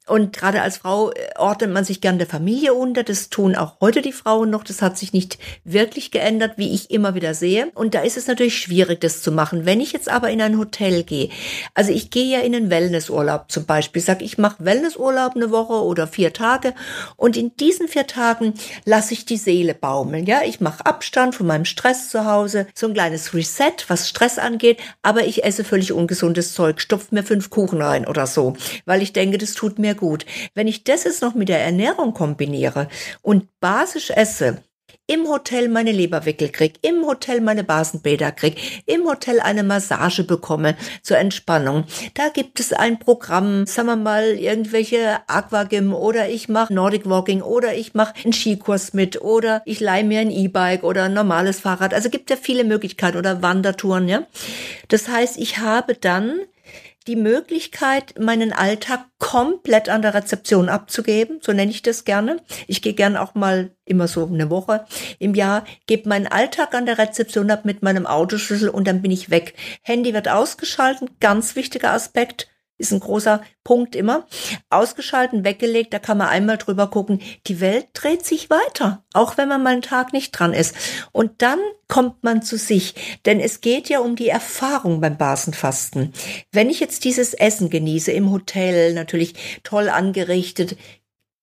Und gerade als Frau äh, ordnet man sich gern der Familie unter. Das tun auch heute die Frauen noch. Das hat sich nicht wirklich geändert verändert, wie ich immer wieder sehe. Und da ist es natürlich schwierig, das zu machen. Wenn ich jetzt aber in ein Hotel gehe, also ich gehe ja in einen Wellnessurlaub zum Beispiel, sag ich mache Wellnessurlaub eine Woche oder vier Tage und in diesen vier Tagen lasse ich die Seele baumeln. Ja, ich mache Abstand von meinem Stress zu Hause, so ein kleines Reset, was Stress angeht, aber ich esse völlig ungesundes Zeug, stopfe mir fünf Kuchen rein oder so, weil ich denke, das tut mir gut. Wenn ich das jetzt noch mit der Ernährung kombiniere und basisch esse, im Hotel meine Leberwickel krieg, im Hotel meine Basenbäder krieg, im Hotel eine Massage bekomme zur Entspannung. Da gibt es ein Programm, sagen wir mal, irgendwelche Aquagym oder ich mache Nordic Walking oder ich mache einen Skikurs mit oder ich leihe mir ein E-Bike oder ein normales Fahrrad. Also gibt ja viele Möglichkeiten oder Wandertouren, ja. Das heißt, ich habe dann die Möglichkeit, meinen Alltag komplett an der Rezeption abzugeben, so nenne ich das gerne. Ich gehe gern auch mal immer so eine Woche im Jahr, gebe meinen Alltag an der Rezeption ab mit meinem Autoschlüssel und dann bin ich weg. Handy wird ausgeschaltet, ganz wichtiger Aspekt ist ein großer Punkt immer. Ausgeschalten, weggelegt, da kann man einmal drüber gucken. Die Welt dreht sich weiter, auch wenn man mal einen Tag nicht dran ist. Und dann kommt man zu sich, denn es geht ja um die Erfahrung beim Basenfasten. Wenn ich jetzt dieses Essen genieße im Hotel, natürlich toll angerichtet,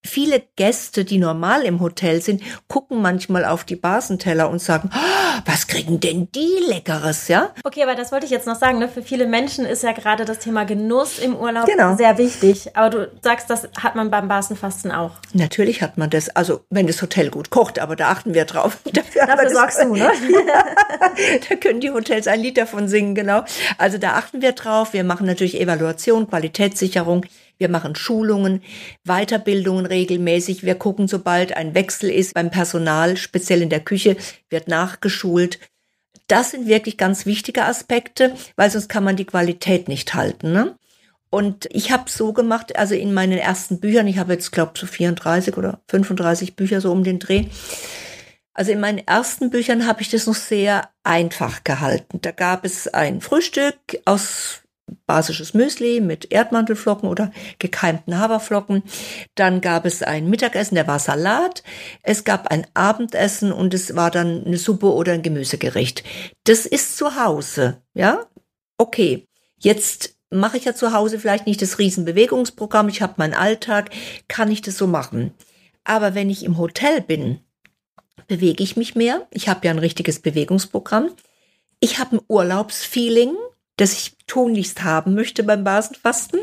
Viele Gäste, die normal im Hotel sind, gucken manchmal auf die Basenteller und sagen, oh, was kriegen denn die Leckeres, ja? Okay, aber das wollte ich jetzt noch sagen. Ne? Für viele Menschen ist ja gerade das Thema Genuss im Urlaub genau. sehr wichtig. Aber du sagst, das hat man beim Basenfasten auch. Natürlich hat man das. Also wenn das Hotel gut kocht, aber da achten wir drauf. Dafür, Dafür sorgst du, ne? da können die Hotels ein Lied davon singen, genau. Also da achten wir drauf. Wir machen natürlich Evaluation, Qualitätssicherung. Wir machen Schulungen, Weiterbildungen regelmäßig. Wir gucken, sobald ein Wechsel ist beim Personal, speziell in der Küche, wird nachgeschult. Das sind wirklich ganz wichtige Aspekte, weil sonst kann man die Qualität nicht halten. Ne? Und ich habe so gemacht, also in meinen ersten Büchern, ich habe jetzt, glaube ich, so 34 oder 35 Bücher so um den Dreh. Also in meinen ersten Büchern habe ich das noch sehr einfach gehalten. Da gab es ein Frühstück aus basisches Müsli mit Erdmantelflocken oder gekeimten Haferflocken. Dann gab es ein Mittagessen, der war Salat. Es gab ein Abendessen und es war dann eine Suppe oder ein Gemüsegericht. Das ist zu Hause, ja? Okay. Jetzt mache ich ja zu Hause vielleicht nicht das Riesenbewegungsprogramm. Ich habe meinen Alltag, kann ich das so machen. Aber wenn ich im Hotel bin, bewege ich mich mehr. Ich habe ja ein richtiges Bewegungsprogramm. Ich habe ein Urlaubsfeeling das ich tunlichst haben möchte beim Basenfasten.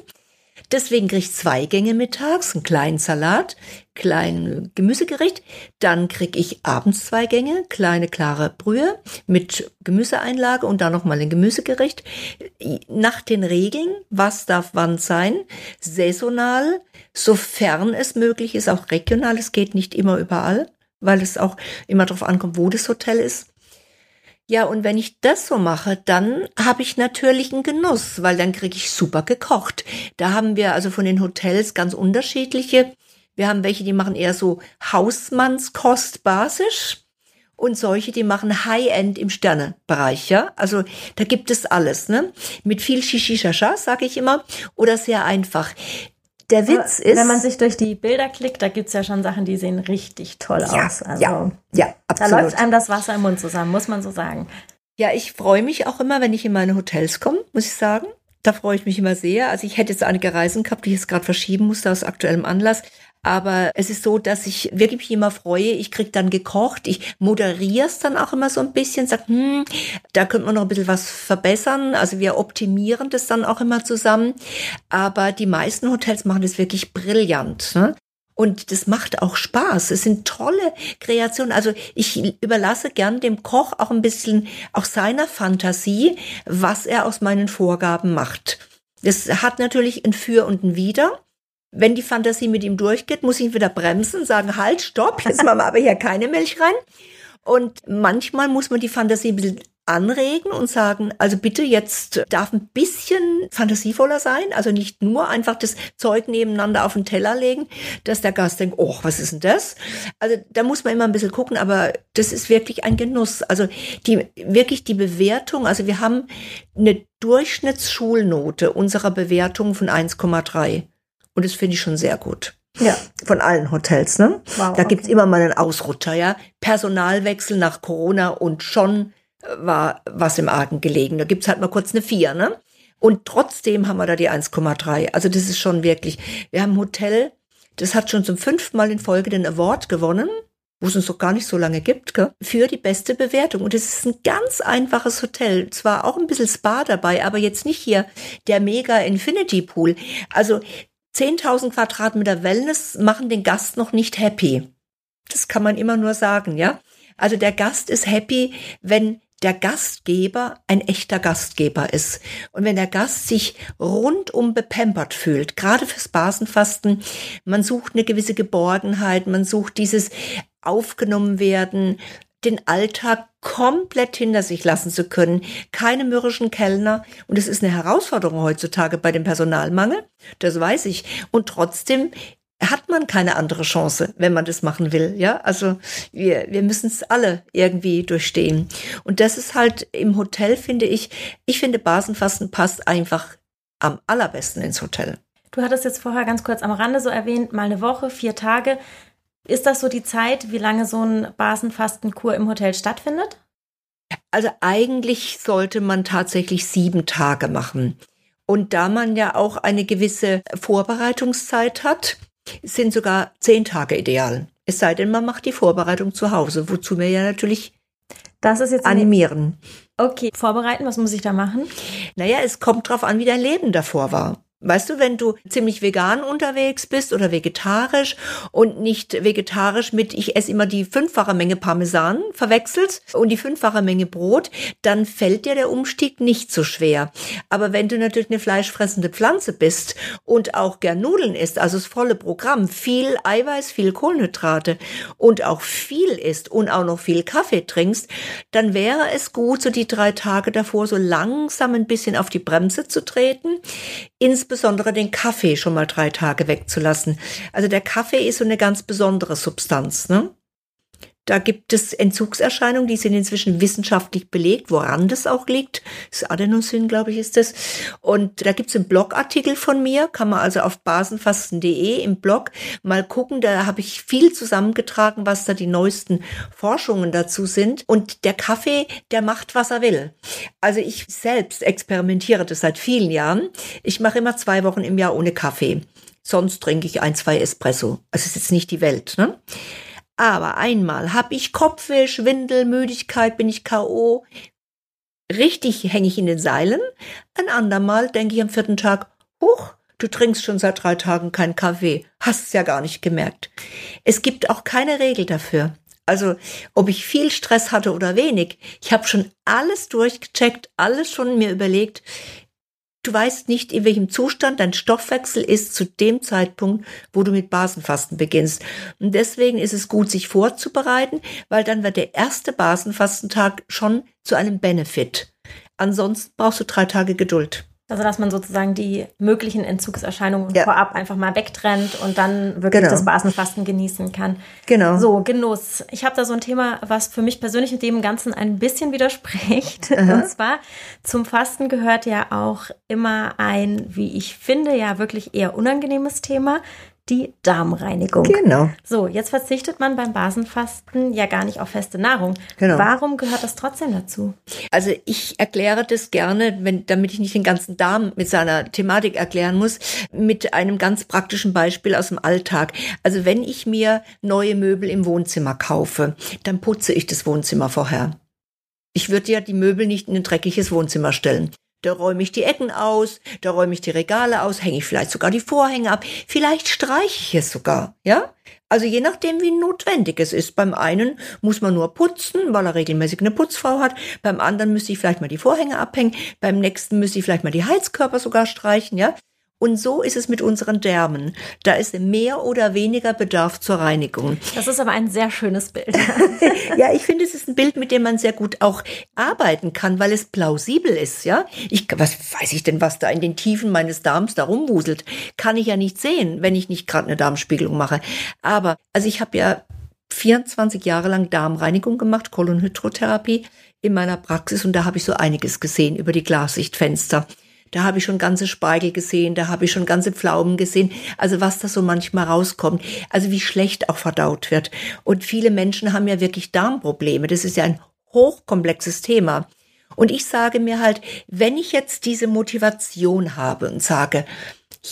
Deswegen kriege ich zwei Gänge mittags, einen kleinen Salat, kleinen Gemüsegericht. Dann kriege ich abends zwei Gänge, kleine klare Brühe mit Gemüseeinlage und dann nochmal ein Gemüsegericht. Nach den Regeln, was darf wann sein, saisonal, sofern es möglich ist, auch regional. Es geht nicht immer überall, weil es auch immer darauf ankommt, wo das Hotel ist. Ja, und wenn ich das so mache, dann habe ich natürlich einen Genuss, weil dann kriege ich super gekocht. Da haben wir also von den Hotels ganz unterschiedliche. Wir haben welche, die machen eher so Hausmannskost basisch und solche, die machen High-End im Sternebereich, ja. Also da gibt es alles, ne? Mit viel Shishi-Shasha, sage ich immer, oder sehr einfach. Der Witz ist. Wenn man sich durch die Bilder klickt, da gibt's ja schon Sachen, die sehen richtig toll ja, aus. Also, ja, ja, absolut. Da läuft einem das Wasser im Mund zusammen, muss man so sagen. Ja, ich freue mich auch immer, wenn ich in meine Hotels komme, muss ich sagen. Da freue ich mich immer sehr. Also ich hätte jetzt einige Reisen gehabt, die ich jetzt gerade verschieben musste aus aktuellem Anlass. Aber es ist so, dass ich wirklich mich immer freue. Ich krieg dann gekocht. Ich moderiere es dann auch immer so ein bisschen, sag, hm, da könnte man noch ein bisschen was verbessern. Also wir optimieren das dann auch immer zusammen. Aber die meisten Hotels machen das wirklich brillant. Ne? Und das macht auch Spaß. Es sind tolle Kreationen. Also ich überlasse gern dem Koch auch ein bisschen auch seiner Fantasie, was er aus meinen Vorgaben macht. Das hat natürlich ein Für und ein Wider wenn die Fantasie mit ihm durchgeht, muss ich ihn wieder bremsen, sagen, halt, stopp, jetzt machen wir aber hier keine Milch rein. Und manchmal muss man die Fantasie ein bisschen anregen und sagen, also bitte jetzt darf ein bisschen fantasievoller sein, also nicht nur einfach das Zeug nebeneinander auf den Teller legen, dass der Gast denkt, oh, was ist denn das? Also da muss man immer ein bisschen gucken, aber das ist wirklich ein Genuss. Also die, wirklich die Bewertung, also wir haben eine Durchschnittsschulnote unserer Bewertung von 1,3. Und das finde ich schon sehr gut. Ja. Von allen Hotels, ne? Wow, da gibt's okay. immer mal einen Ausrutscher, ja. Personalwechsel nach Corona und schon äh, war was im Argen gelegen. Da gibt's halt mal kurz eine vier, ne? Und trotzdem haben wir da die 1,3. Also das ist schon wirklich. Wir haben ein Hotel, das hat schon zum fünften Mal in Folge den Award gewonnen wo es uns doch gar nicht so lange gibt, gell? für die beste Bewertung. Und es ist ein ganz einfaches Hotel. Zwar auch ein bisschen Spa dabei, aber jetzt nicht hier der Mega Infinity Pool. Also 10.000 Quadratmeter Wellness machen den Gast noch nicht happy. Das kann man immer nur sagen, ja. Also der Gast ist happy, wenn der Gastgeber ein echter Gastgeber ist. Und wenn der Gast sich rundum bepampert fühlt, gerade fürs Basenfasten, man sucht eine gewisse Geborgenheit, man sucht dieses aufgenommen werden, den Alltag komplett hinter sich lassen zu können. Keine mürrischen Kellner. Und es ist eine Herausforderung heutzutage bei dem Personalmangel. Das weiß ich. Und trotzdem hat man keine andere Chance, wenn man das machen will. Ja, also wir, wir müssen es alle irgendwie durchstehen. Und das ist halt im Hotel, finde ich, ich finde Basenfasten passt einfach am allerbesten ins Hotel. Du hattest jetzt vorher ganz kurz am Rande so erwähnt, mal eine Woche, vier Tage. Ist das so die Zeit, wie lange so ein Basenfastenkur im Hotel stattfindet? Also eigentlich sollte man tatsächlich sieben Tage machen. Und da man ja auch eine gewisse Vorbereitungszeit hat, sind sogar zehn Tage ideal. Es sei denn, man macht die Vorbereitung zu Hause, wozu wir ja natürlich das ist jetzt animieren. Okay, vorbereiten, was muss ich da machen? Naja, es kommt drauf an, wie dein Leben davor war. Weißt du, wenn du ziemlich vegan unterwegs bist oder vegetarisch und nicht vegetarisch mit, ich esse immer die fünffache Menge Parmesan verwechselst und die fünffache Menge Brot, dann fällt dir der Umstieg nicht so schwer. Aber wenn du natürlich eine fleischfressende Pflanze bist und auch gern Nudeln isst, also das volle Programm, viel Eiweiß, viel Kohlenhydrate und auch viel isst und auch noch viel Kaffee trinkst, dann wäre es gut, so die drei Tage davor so langsam ein bisschen auf die Bremse zu treten, ins insbesondere den Kaffee schon mal drei Tage wegzulassen. Also der Kaffee ist so eine ganz besondere Substanz, ne? Da gibt es Entzugserscheinungen, die sind inzwischen wissenschaftlich belegt, woran das auch liegt. Das Adenosin, glaube ich, ist das. Und da gibt es einen Blogartikel von mir, kann man also auf basenfasten.de im Blog mal gucken. Da habe ich viel zusammengetragen, was da die neuesten Forschungen dazu sind. Und der Kaffee, der macht, was er will. Also ich selbst experimentiere das seit vielen Jahren. Ich mache immer zwei Wochen im Jahr ohne Kaffee. Sonst trinke ich ein, zwei Espresso. Also ist jetzt nicht die Welt. Ne? Aber einmal habe ich Kopfweh, Schwindel, Müdigkeit, bin ich K.O. Richtig hänge ich in den Seilen. Ein andermal denke ich am vierten Tag, huch, du trinkst schon seit drei Tagen keinen Kaffee. Hast es ja gar nicht gemerkt. Es gibt auch keine Regel dafür. Also, ob ich viel Stress hatte oder wenig, ich habe schon alles durchgecheckt, alles schon mir überlegt. Du weißt nicht, in welchem Zustand dein Stoffwechsel ist zu dem Zeitpunkt, wo du mit Basenfasten beginnst. Und deswegen ist es gut, sich vorzubereiten, weil dann wird der erste Basenfastentag schon zu einem Benefit. Ansonsten brauchst du drei Tage Geduld. Also, dass man sozusagen die möglichen Entzugserscheinungen ja. vorab einfach mal wegtrennt und dann wirklich genau. das Basenfasten genießen kann. Genau. So, Genuss. Ich habe da so ein Thema, was für mich persönlich mit dem Ganzen ein bisschen widerspricht. Aha. Und zwar, zum Fasten gehört ja auch immer ein, wie ich finde, ja wirklich eher unangenehmes Thema, die Darmreinigung. Genau. So, jetzt verzichtet man beim Basenfasten ja gar nicht auf feste Nahrung. Genau. Warum gehört das trotzdem dazu? Also ich erkläre das gerne, wenn, damit ich nicht den ganzen Darm mit seiner Thematik erklären muss, mit einem ganz praktischen Beispiel aus dem Alltag. Also wenn ich mir neue Möbel im Wohnzimmer kaufe, dann putze ich das Wohnzimmer vorher. Ich würde ja die Möbel nicht in ein dreckiges Wohnzimmer stellen. Da räume ich die Ecken aus, da räume ich die Regale aus, hänge ich vielleicht sogar die Vorhänge ab, vielleicht streiche ich es sogar, ja? Also je nachdem, wie notwendig es ist. Beim einen muss man nur putzen, weil er regelmäßig eine Putzfrau hat. Beim anderen müsste ich vielleicht mal die Vorhänge abhängen. Beim nächsten müsste ich vielleicht mal die Heizkörper sogar streichen, ja? Und so ist es mit unseren Därmen. Da ist mehr oder weniger Bedarf zur Reinigung. Das ist aber ein sehr schönes Bild. ja, ich finde, es ist ein Bild, mit dem man sehr gut auch arbeiten kann, weil es plausibel ist, ja. Ich, was weiß ich denn, was da in den Tiefen meines Darms da rumwuselt? Kann ich ja nicht sehen, wenn ich nicht gerade eine Darmspiegelung mache. Aber, also ich habe ja 24 Jahre lang Darmreinigung gemacht, Kolonhydrotherapie in meiner Praxis und da habe ich so einiges gesehen über die Glassichtfenster. Da habe ich schon ganze Speichel gesehen, da habe ich schon ganze Pflaumen gesehen. Also was da so manchmal rauskommt. Also wie schlecht auch verdaut wird. Und viele Menschen haben ja wirklich Darmprobleme. Das ist ja ein hochkomplexes Thema. Und ich sage mir halt, wenn ich jetzt diese Motivation habe und sage,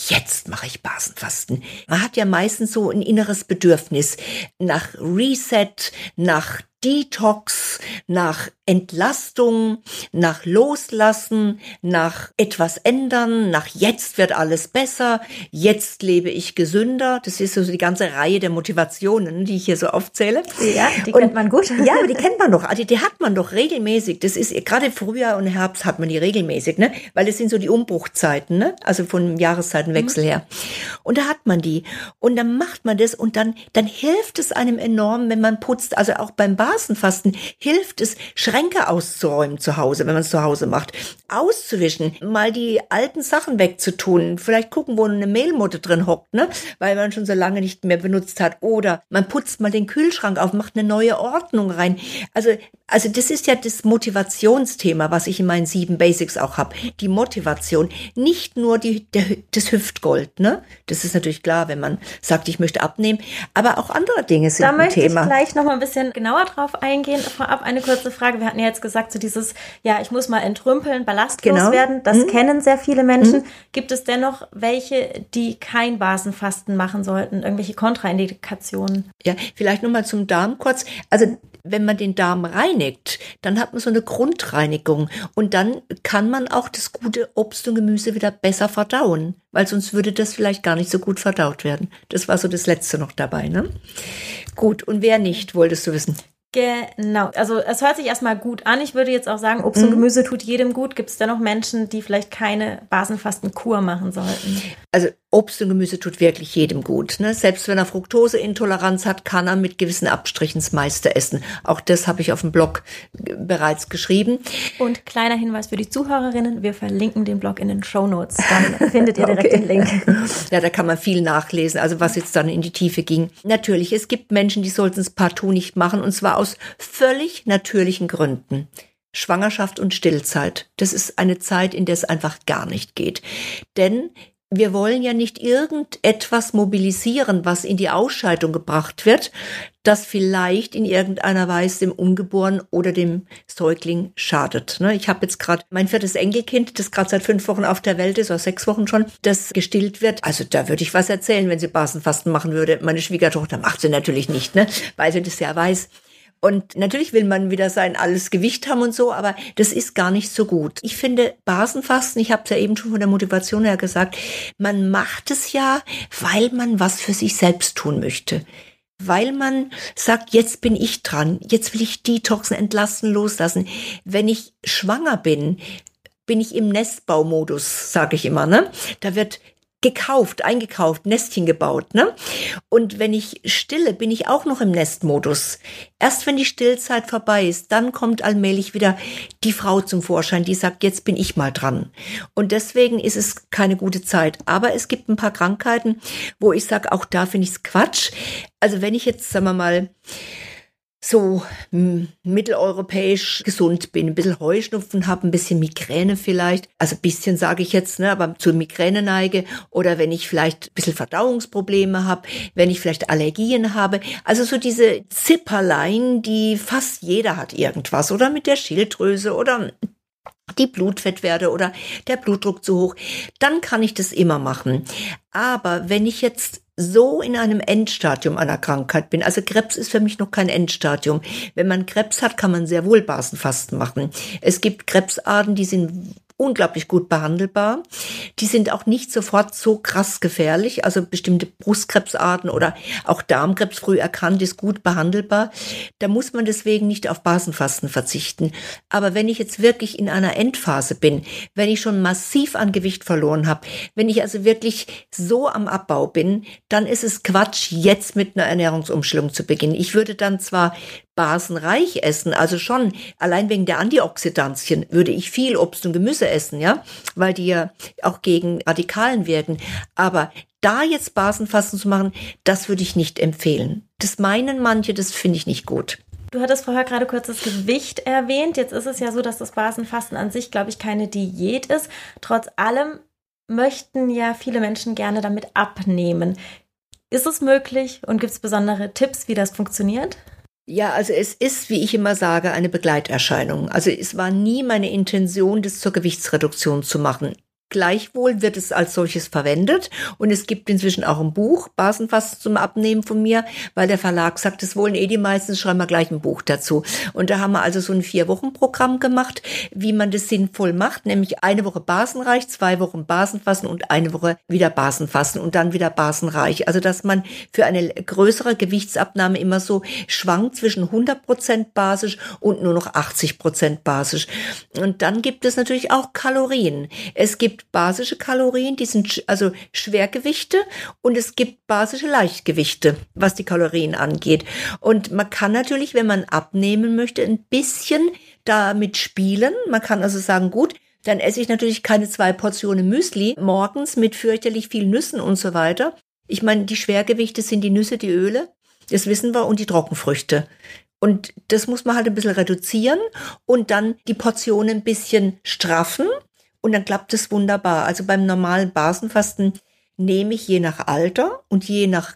jetzt mache ich Basenfasten. Man hat ja meistens so ein inneres Bedürfnis nach Reset, nach Detox, nach Entlastung, nach Loslassen, nach etwas ändern, nach jetzt wird alles besser, jetzt lebe ich gesünder. Das ist so die ganze Reihe der Motivationen, die ich hier so aufzähle. Ja, die und, kennt man gut. Ja, aber die kennt man doch. Also die hat man doch regelmäßig. Das ist gerade Frühjahr und Herbst hat man die regelmäßig, ne? Weil es sind so die Umbruchzeiten, ne? Also von Jahreszeitenwechsel mhm. her. Und da hat man die. Und dann macht man das und dann, dann hilft es einem enorm, wenn man putzt. Also auch beim Basenfasten hilft es, Schränke auszuräumen zu Hause, wenn man es zu Hause macht, auszuwischen, mal die alten Sachen wegzutun, vielleicht gucken, wo eine Mehlmutter drin hockt, ne, weil man schon so lange nicht mehr benutzt hat, oder man putzt mal den Kühlschrank auf, macht eine neue Ordnung rein. Also, also das ist ja das Motivationsthema, was ich in meinen sieben Basics auch habe. Die Motivation, nicht nur die, der, das Hüftgold, ne? Das ist natürlich klar, wenn man sagt, ich möchte abnehmen, aber auch andere Dinge sind da ein Thema. Da möchte ich gleich noch mal ein bisschen genauer drauf eingehen. Vorab eine kurze Frage wir hatten ja jetzt gesagt, so dieses, ja, ich muss mal entrümpeln, ballastlos genau. werden, das mhm. kennen sehr viele Menschen. Mhm. Gibt es dennoch welche, die kein Basenfasten machen sollten, irgendwelche Kontraindikationen? Ja, vielleicht nochmal zum Darm kurz. Also wenn man den Darm reinigt, dann hat man so eine Grundreinigung und dann kann man auch das gute Obst und Gemüse wieder besser verdauen, weil sonst würde das vielleicht gar nicht so gut verdaut werden. Das war so das letzte noch dabei, ne? Gut, und wer nicht, wolltest du wissen? Genau. Also es hört sich erstmal gut an. Ich würde jetzt auch sagen, Obst mhm. und Gemüse tut jedem gut. Gibt es dennoch Menschen, die vielleicht keine Basenfastenkur machen sollten? Also Obst und Gemüse tut wirklich jedem gut. Ne? Selbst wenn er Fructoseintoleranz hat, kann er mit gewissen Abstrichen das meiste essen. Auch das habe ich auf dem Blog äh, bereits geschrieben. Und kleiner Hinweis für die Zuhörerinnen, wir verlinken den Blog in den Show Notes. Dann findet ihr direkt okay. den Link. Ja, da kann man viel nachlesen, also was jetzt dann in die Tiefe ging. Natürlich, es gibt Menschen, die sollten es partout nicht machen, und zwar aus völlig natürlichen Gründen. Schwangerschaft und Stillzeit. Das ist eine Zeit, in der es einfach gar nicht geht. Denn wir wollen ja nicht irgendetwas mobilisieren, was in die Ausscheidung gebracht wird, das vielleicht in irgendeiner Weise dem Ungeborenen oder dem Säugling schadet. Ne? Ich habe jetzt gerade mein viertes Enkelkind, das gerade seit fünf Wochen auf der Welt ist, oder sechs Wochen schon, das gestillt wird. Also da würde ich was erzählen, wenn sie Basenfasten machen würde. Meine Schwiegertochter macht sie natürlich nicht, ne? weil sie das ja weiß. Und natürlich will man wieder sein alles Gewicht haben und so, aber das ist gar nicht so gut. Ich finde Basenfasten, ich habe es ja eben schon von der Motivation her gesagt, man macht es ja, weil man was für sich selbst tun möchte weil man sagt, jetzt bin ich dran, jetzt will ich Detoxen entlassen, loslassen. Wenn ich schwanger bin, bin ich im Nestbaumodus, sage ich immer. Ne? Da wird gekauft, eingekauft, Nestchen gebaut, ne? Und wenn ich stille, bin ich auch noch im Nestmodus. Erst wenn die Stillzeit vorbei ist, dann kommt allmählich wieder die Frau zum Vorschein, die sagt, jetzt bin ich mal dran. Und deswegen ist es keine gute Zeit. Aber es gibt ein paar Krankheiten, wo ich sage, auch da finde ich es Quatsch. Also wenn ich jetzt, sagen wir mal, so mitteleuropäisch gesund bin, ein bisschen Heuschnupfen habe, ein bisschen Migräne vielleicht, also ein bisschen sage ich jetzt, ne, aber zur Migräne neige. Oder wenn ich vielleicht ein bisschen Verdauungsprobleme habe, wenn ich vielleicht Allergien habe, also so diese Zipperlein, die fast jeder hat irgendwas. Oder mit der Schilddrüse oder die Blutfettwerte oder der Blutdruck zu hoch, dann kann ich das immer machen. Aber wenn ich jetzt so in einem Endstadium einer Krankheit bin. Also Krebs ist für mich noch kein Endstadium. Wenn man Krebs hat, kann man sehr wohl Basenfasten machen. Es gibt Krebsarten, die sind unglaublich gut behandelbar. Die sind auch nicht sofort so krass gefährlich. Also bestimmte Brustkrebsarten oder auch Darmkrebs früh erkannt ist gut behandelbar. Da muss man deswegen nicht auf Basenfasten verzichten. Aber wenn ich jetzt wirklich in einer Endphase bin, wenn ich schon massiv an Gewicht verloren habe, wenn ich also wirklich so am Abbau bin, dann ist es Quatsch, jetzt mit einer Ernährungsumstellung zu beginnen. Ich würde dann zwar basenreich essen. Also schon allein wegen der Antioxidantien würde ich viel Obst und Gemüse essen, ja, weil die ja auch gegen Radikalen wirken. Aber da jetzt Basenfasten zu machen, das würde ich nicht empfehlen. Das meinen manche, das finde ich nicht gut. Du hattest vorher gerade kurz das Gewicht erwähnt. Jetzt ist es ja so, dass das Basenfasten an sich, glaube ich, keine Diät ist. Trotz allem möchten ja viele Menschen gerne damit abnehmen. Ist es möglich und gibt es besondere Tipps, wie das funktioniert? Ja, also es ist, wie ich immer sage, eine Begleiterscheinung. Also es war nie meine Intention, das zur Gewichtsreduktion zu machen. Gleichwohl wird es als solches verwendet und es gibt inzwischen auch ein Buch, Basenfasten zum Abnehmen von mir, weil der Verlag sagt, das wollen eh die meisten, schreiben wir gleich ein Buch dazu. Und da haben wir also so ein Vier-Wochen-Programm gemacht, wie man das sinnvoll macht, nämlich eine Woche basenreich, zwei Wochen Basenfasten und eine Woche wieder Basenfasten und dann wieder basenreich. Also dass man für eine größere Gewichtsabnahme immer so schwankt zwischen 100 Prozent basisch und nur noch 80 Prozent basisch. Und dann gibt es natürlich auch Kalorien. Es gibt basische Kalorien, die sind also Schwergewichte und es gibt basische Leichtgewichte, was die Kalorien angeht. Und man kann natürlich, wenn man abnehmen möchte, ein bisschen damit spielen. Man kann also sagen, gut, dann esse ich natürlich keine zwei Portionen Müsli morgens mit fürchterlich viel Nüssen und so weiter. Ich meine, die Schwergewichte sind die Nüsse, die Öle, das wissen wir, und die Trockenfrüchte. Und das muss man halt ein bisschen reduzieren und dann die Portionen ein bisschen straffen und dann klappt es wunderbar. Also beim normalen Basenfasten nehme ich je nach Alter und je nach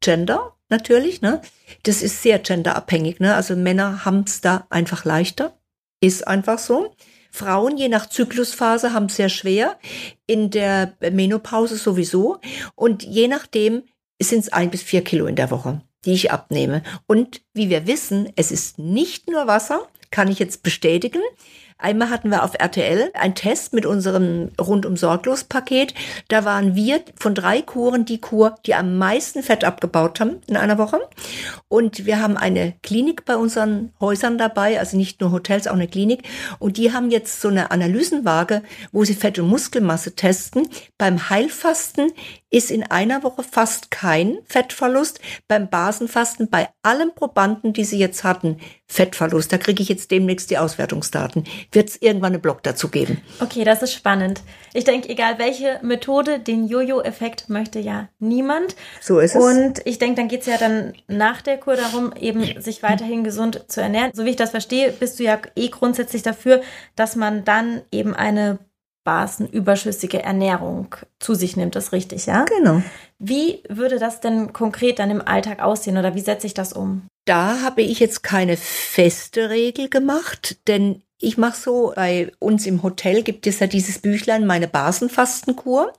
Gender natürlich, ne? Das ist sehr genderabhängig, ne? Also Männer haben es da einfach leichter. Ist einfach so. Frauen je nach Zyklusphase haben es sehr schwer. In der Menopause sowieso. Und je nachdem sind es ein bis vier Kilo in der Woche, die ich abnehme. Und wie wir wissen, es ist nicht nur Wasser, kann ich jetzt bestätigen. Einmal hatten wir auf RTL einen Test mit unserem rundum sorglos Paket. Da waren wir von drei Kuren die Kur, die am meisten Fett abgebaut haben in einer Woche. Und wir haben eine Klinik bei unseren Häusern dabei, also nicht nur Hotels, auch eine Klinik. Und die haben jetzt so eine Analysenwaage, wo sie Fett- und Muskelmasse testen. Beim Heilfasten ist in einer Woche fast kein Fettverlust. Beim Basenfasten, bei allen Probanden, die sie jetzt hatten, Fettverlust. Da kriege ich jetzt demnächst die Auswertungsdaten. Wird es irgendwann einen Blog dazu geben? Okay, das ist spannend. Ich denke, egal welche Methode, den Jojo-Effekt möchte ja niemand. So ist es. Und ich denke, dann geht es ja dann nach der Kur darum, eben sich weiterhin gesund zu ernähren. So wie ich das verstehe, bist du ja eh grundsätzlich dafür, dass man dann eben eine basenüberschüssige Ernährung zu sich nimmt. Das ist richtig, ja? Genau. Wie würde das denn konkret dann im Alltag aussehen oder wie setze ich das um? Da habe ich jetzt keine feste Regel gemacht, denn ich mache so, bei uns im Hotel gibt es ja dieses Büchlein, meine Basenfastenkur.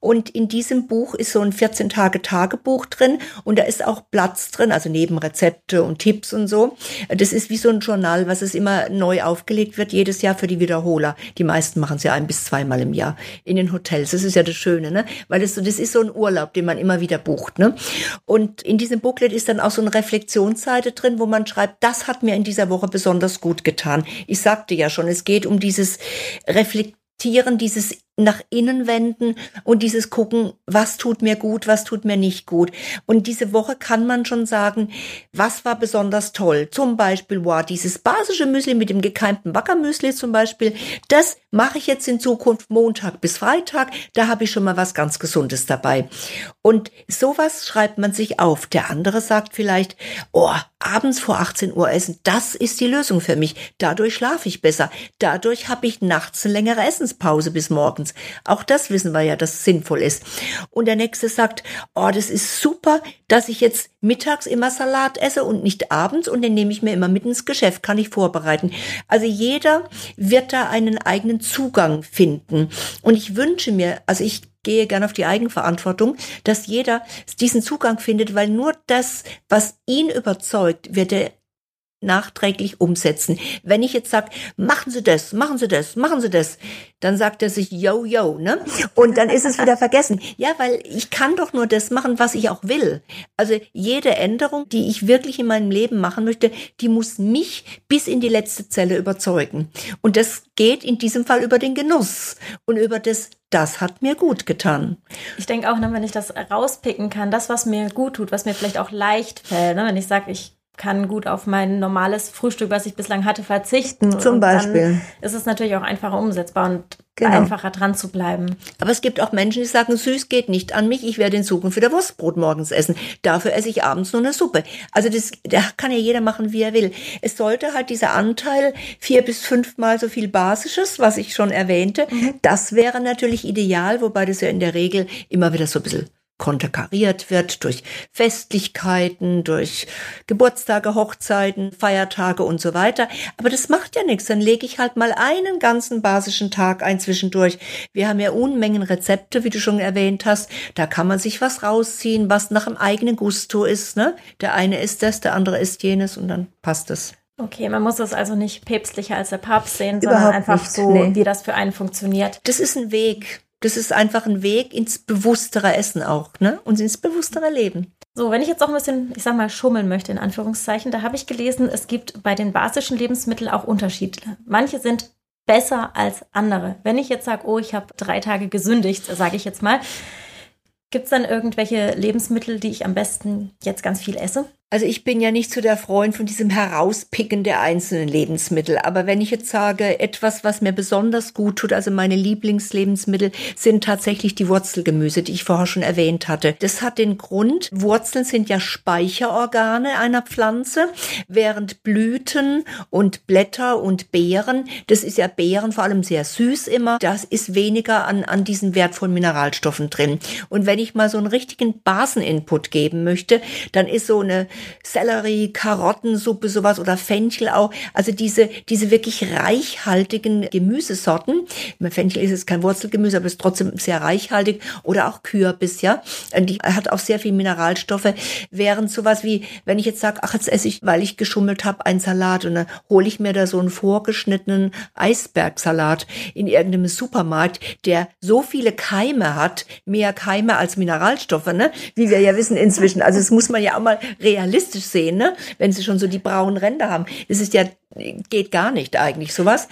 Und in diesem Buch ist so ein 14-Tage-Tagebuch drin und da ist auch Platz drin, also neben Rezepte und Tipps und so. Das ist wie so ein Journal, was es immer neu aufgelegt wird, jedes Jahr für die Wiederholer. Die meisten machen es ja ein bis zweimal im Jahr in den Hotels. Das ist ja das Schöne, ne? Weil das, das ist so ein Urlaub, den man immer wieder bucht, ne? Und in diesem Booklet ist dann auch so eine Reflexionsseite drin, wo man schreibt, das hat mir in dieser Woche besonders gut getan. Ich sag sagte ja schon, es geht um dieses Reflektieren, dieses nach innen wenden und dieses gucken, was tut mir gut, was tut mir nicht gut. Und diese Woche kann man schon sagen, was war besonders toll. Zum Beispiel, wow, dieses basische Müsli mit dem gekeimten Backermüsli zum Beispiel, das mache ich jetzt in Zukunft Montag bis Freitag. Da habe ich schon mal was ganz Gesundes dabei. Und sowas schreibt man sich auf. Der andere sagt vielleicht, oh, abends vor 18 Uhr essen, das ist die Lösung für mich. Dadurch schlafe ich besser. Dadurch habe ich nachts eine längere Essenspause bis morgens abends. Auch das wissen wir ja, dass es sinnvoll ist. Und der nächste sagt, oh, das ist super, dass ich jetzt mittags immer Salat esse und nicht abends und den nehme ich mir immer mit ins Geschäft, kann ich vorbereiten. Also jeder wird da einen eigenen Zugang finden. Und ich wünsche mir, also ich gehe gerne auf die Eigenverantwortung, dass jeder diesen Zugang findet, weil nur das, was ihn überzeugt, wird er nachträglich umsetzen. Wenn ich jetzt sage, machen Sie das, machen Sie das, machen Sie das, dann sagt er sich, yo, yo, ne? Und dann ist es wieder vergessen. Ja, weil ich kann doch nur das machen, was ich auch will. Also jede Änderung, die ich wirklich in meinem Leben machen möchte, die muss mich bis in die letzte Zelle überzeugen. Und das geht in diesem Fall über den Genuss und über das das hat mir gut getan. Ich denke auch, ne, wenn ich das rauspicken kann, das, was mir gut tut, was mir vielleicht auch leicht fällt, ne, wenn ich sage, ich kann gut auf mein normales Frühstück, was ich bislang hatte, verzichten. Zum Beispiel. ist es natürlich auch einfacher umsetzbar und genau. einfacher dran zu bleiben. Aber es gibt auch Menschen, die sagen, süß geht nicht an mich, ich werde in Zukunft wieder Wurstbrot morgens essen. Dafür esse ich abends nur eine Suppe. Also das, da kann ja jeder machen, wie er will. Es sollte halt dieser Anteil vier bis fünfmal so viel Basisches, was ich schon erwähnte, mhm. das wäre natürlich ideal, wobei das ja in der Regel immer wieder so ein bisschen konterkariert wird durch Festlichkeiten, durch Geburtstage, Hochzeiten, Feiertage und so weiter. Aber das macht ja nichts. Dann lege ich halt mal einen ganzen basischen Tag ein zwischendurch. Wir haben ja Unmengen Rezepte, wie du schon erwähnt hast. Da kann man sich was rausziehen, was nach dem eigenen Gusto ist. Ne? Der eine ist das, der andere ist jenes und dann passt es. Okay, man muss es also nicht päpstlicher als der Papst sehen, sondern Überhaupt einfach nicht, so, nee. wie das für einen funktioniert. Das ist ein Weg. Das ist einfach ein Weg ins bewusstere Essen auch, ne? Und ins bewusstere Leben. So, wenn ich jetzt auch ein bisschen, ich sag mal, schummeln möchte, in Anführungszeichen, da habe ich gelesen, es gibt bei den basischen Lebensmitteln auch Unterschiede. Manche sind besser als andere. Wenn ich jetzt sage, oh, ich habe drei Tage gesündigt, sage ich jetzt mal, gibt es dann irgendwelche Lebensmittel, die ich am besten jetzt ganz viel esse? Also ich bin ja nicht so der Freund von diesem Herauspicken der einzelnen Lebensmittel. Aber wenn ich jetzt sage, etwas, was mir besonders gut tut, also meine Lieblingslebensmittel, sind tatsächlich die Wurzelgemüse, die ich vorher schon erwähnt hatte. Das hat den Grund, Wurzeln sind ja Speicherorgane einer Pflanze, während Blüten und Blätter und Beeren, das ist ja Beeren vor allem sehr süß immer, das ist weniger an, an diesen wertvollen Mineralstoffen drin. Und wenn ich mal so einen richtigen Baseninput geben möchte, dann ist so eine Sellerie, Karottensuppe, sowas oder Fenchel auch. Also diese, diese wirklich reichhaltigen Gemüsesorten. Fenchel ist jetzt kein Wurzelgemüse, aber ist trotzdem sehr reichhaltig. Oder auch Kürbis, ja. Die hat auch sehr viel Mineralstoffe. Während sowas wie, wenn ich jetzt sage, ach, jetzt esse ich, weil ich geschummelt habe, einen Salat und dann hole ich mir da so einen vorgeschnittenen Eisbergsalat in irgendeinem Supermarkt, der so viele Keime hat, mehr Keime als Mineralstoffe, ne? Wie wir ja wissen inzwischen. Also das muss man ja auch mal realistisch sehen, ne? wenn sie schon so die braunen Ränder haben. Das ist ja geht gar nicht eigentlich sowas.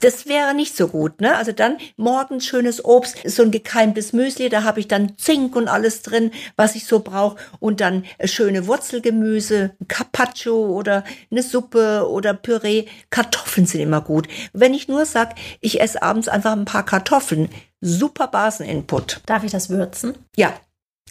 Das wäre nicht so gut, ne? Also dann morgens schönes Obst, so ein gekeimtes Müsli, da habe ich dann Zink und alles drin, was ich so brauche und dann schöne Wurzelgemüse, Carpaccio oder eine Suppe oder Püree. Kartoffeln sind immer gut. Wenn ich nur sag, ich esse abends einfach ein paar Kartoffeln, super Baseninput. Darf ich das würzen? Ja,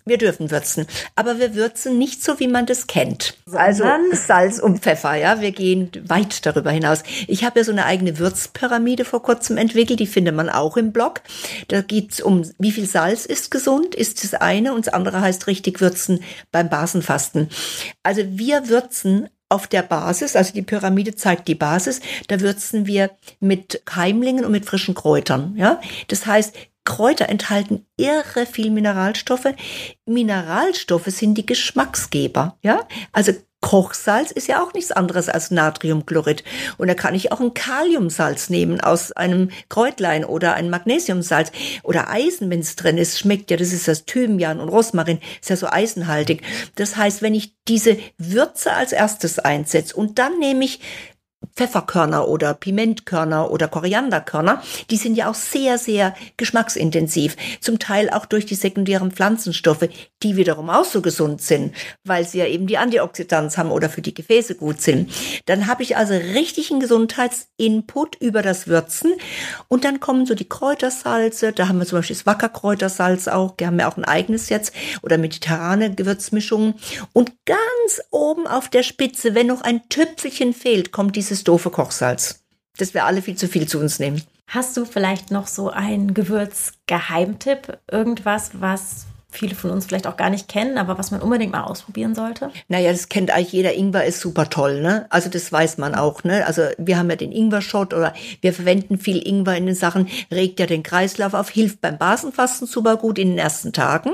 wir dürfen würzen, aber wir würzen nicht so, wie man das kennt. Also Salz und Pfeffer, ja. Wir gehen weit darüber hinaus. Ich habe ja so eine eigene Würzpyramide vor kurzem entwickelt, die findet man auch im Blog. Da geht's um, wie viel Salz ist gesund, ist das eine und das andere heißt richtig würzen beim Basenfasten. Also wir würzen auf der Basis, also die Pyramide zeigt die Basis, da würzen wir mit Keimlingen und mit frischen Kräutern, ja. Das heißt, Kräuter enthalten irre viel Mineralstoffe. Mineralstoffe sind die Geschmacksgeber, ja? Also Kochsalz ist ja auch nichts anderes als Natriumchlorid. Und da kann ich auch ein Kaliumsalz nehmen aus einem Kräutlein oder ein Magnesiumsalz oder Eisen, wenn es drin ist. Schmeckt ja, das ist das Thymian und Rosmarin, ist ja so eisenhaltig. Das heißt, wenn ich diese Würze als erstes einsetze und dann nehme ich Pfefferkörner oder Pimentkörner oder Korianderkörner, die sind ja auch sehr, sehr geschmacksintensiv. Zum Teil auch durch die sekundären Pflanzenstoffe, die wiederum auch so gesund sind, weil sie ja eben die Antioxidanz haben oder für die Gefäße gut sind. Dann habe ich also richtigen Gesundheitsinput über das Würzen und dann kommen so die Kräutersalze, da haben wir zum Beispiel das Wackerkräutersalz auch, wir haben ja auch ein eigenes jetzt oder mediterrane Gewürzmischungen und ganz oben auf der Spitze, wenn noch ein Tüpfelchen fehlt, kommt dieses doofe Kochsalz. Das wir alle viel zu viel zu uns nehmen. Hast du vielleicht noch so einen Gewürzgeheimtipp? Irgendwas, was viele von uns vielleicht auch gar nicht kennen, aber was man unbedingt mal ausprobieren sollte? Naja, das kennt eigentlich jeder. Ingwer ist super toll, ne? Also das weiß man auch, ne? Also wir haben ja den Ingwer-Shot oder wir verwenden viel Ingwer in den Sachen, regt ja den Kreislauf auf, hilft beim Basenfasten super gut in den ersten Tagen,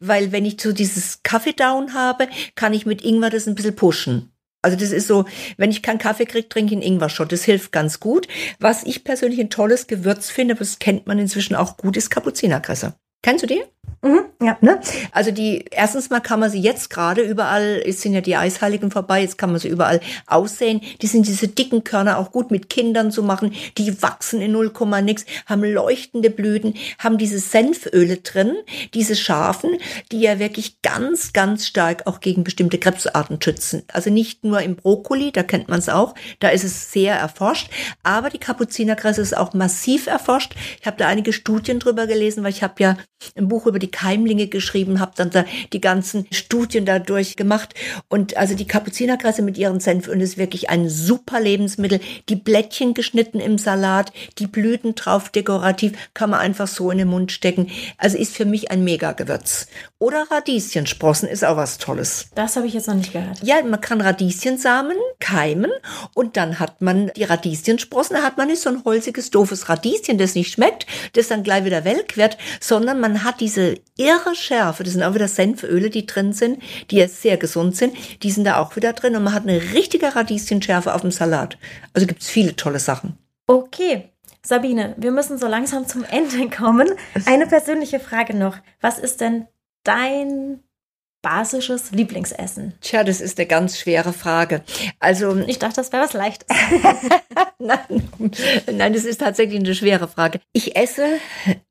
weil wenn ich so dieses Kaffee-Down habe, kann ich mit Ingwer das ein bisschen pushen. Also das ist so, wenn ich keinen Kaffee kriege, trinke ich einen Ingwer-Shot. Das hilft ganz gut. Was ich persönlich ein tolles Gewürz finde, das kennt man inzwischen auch gut, ist Kapuzinerkresse. Kennst du die? Mhm, ja. Ne? Also die, erstens mal kann man sie jetzt gerade überall, es sind ja die Eisheiligen vorbei, jetzt kann man sie überall aussehen. Die sind diese dicken Körner auch gut mit Kindern zu machen. Die wachsen in 0, nix, haben leuchtende Blüten, haben diese Senföle drin, diese scharfen, die ja wirklich ganz, ganz stark auch gegen bestimmte Krebsarten schützen. Also nicht nur im Brokkoli, da kennt man es auch, da ist es sehr erforscht, aber die Kapuzinerkresse ist auch massiv erforscht. Ich habe da einige Studien drüber gelesen, weil ich habe ja ein Buch über die Keimlinge geschrieben, habe dann da die ganzen Studien dadurch gemacht. Und also die Kapuzinerkresse mit ihren Senfölen ist wirklich ein super Lebensmittel. Die Blättchen geschnitten im Salat, die Blüten drauf dekorativ, kann man einfach so in den Mund stecken. Also ist für mich ein Mega-Gewürz. Oder Radieschensprossen ist auch was Tolles. Das habe ich jetzt noch nicht gehört. Ja, man kann Radieschensamen keimen und dann hat man die Radieschensprossen, da hat man nicht so ein holziges, doofes Radieschen, das nicht schmeckt, das dann gleich wieder welk wird, sondern man hat diese irre Schärfe, das sind auch wieder Senföle, die drin sind, die jetzt sehr gesund sind, die sind da auch wieder drin und man hat eine richtige Radieschenschärfe auf dem Salat. Also gibt es viele tolle Sachen. Okay. Sabine, wir müssen so langsam zum Ende kommen. Eine persönliche Frage noch. Was ist denn dein basisches Lieblingsessen? Tja, das ist eine ganz schwere Frage. Also ich dachte, das wäre was Leichtes. nein, nein, das ist tatsächlich eine schwere Frage. Ich esse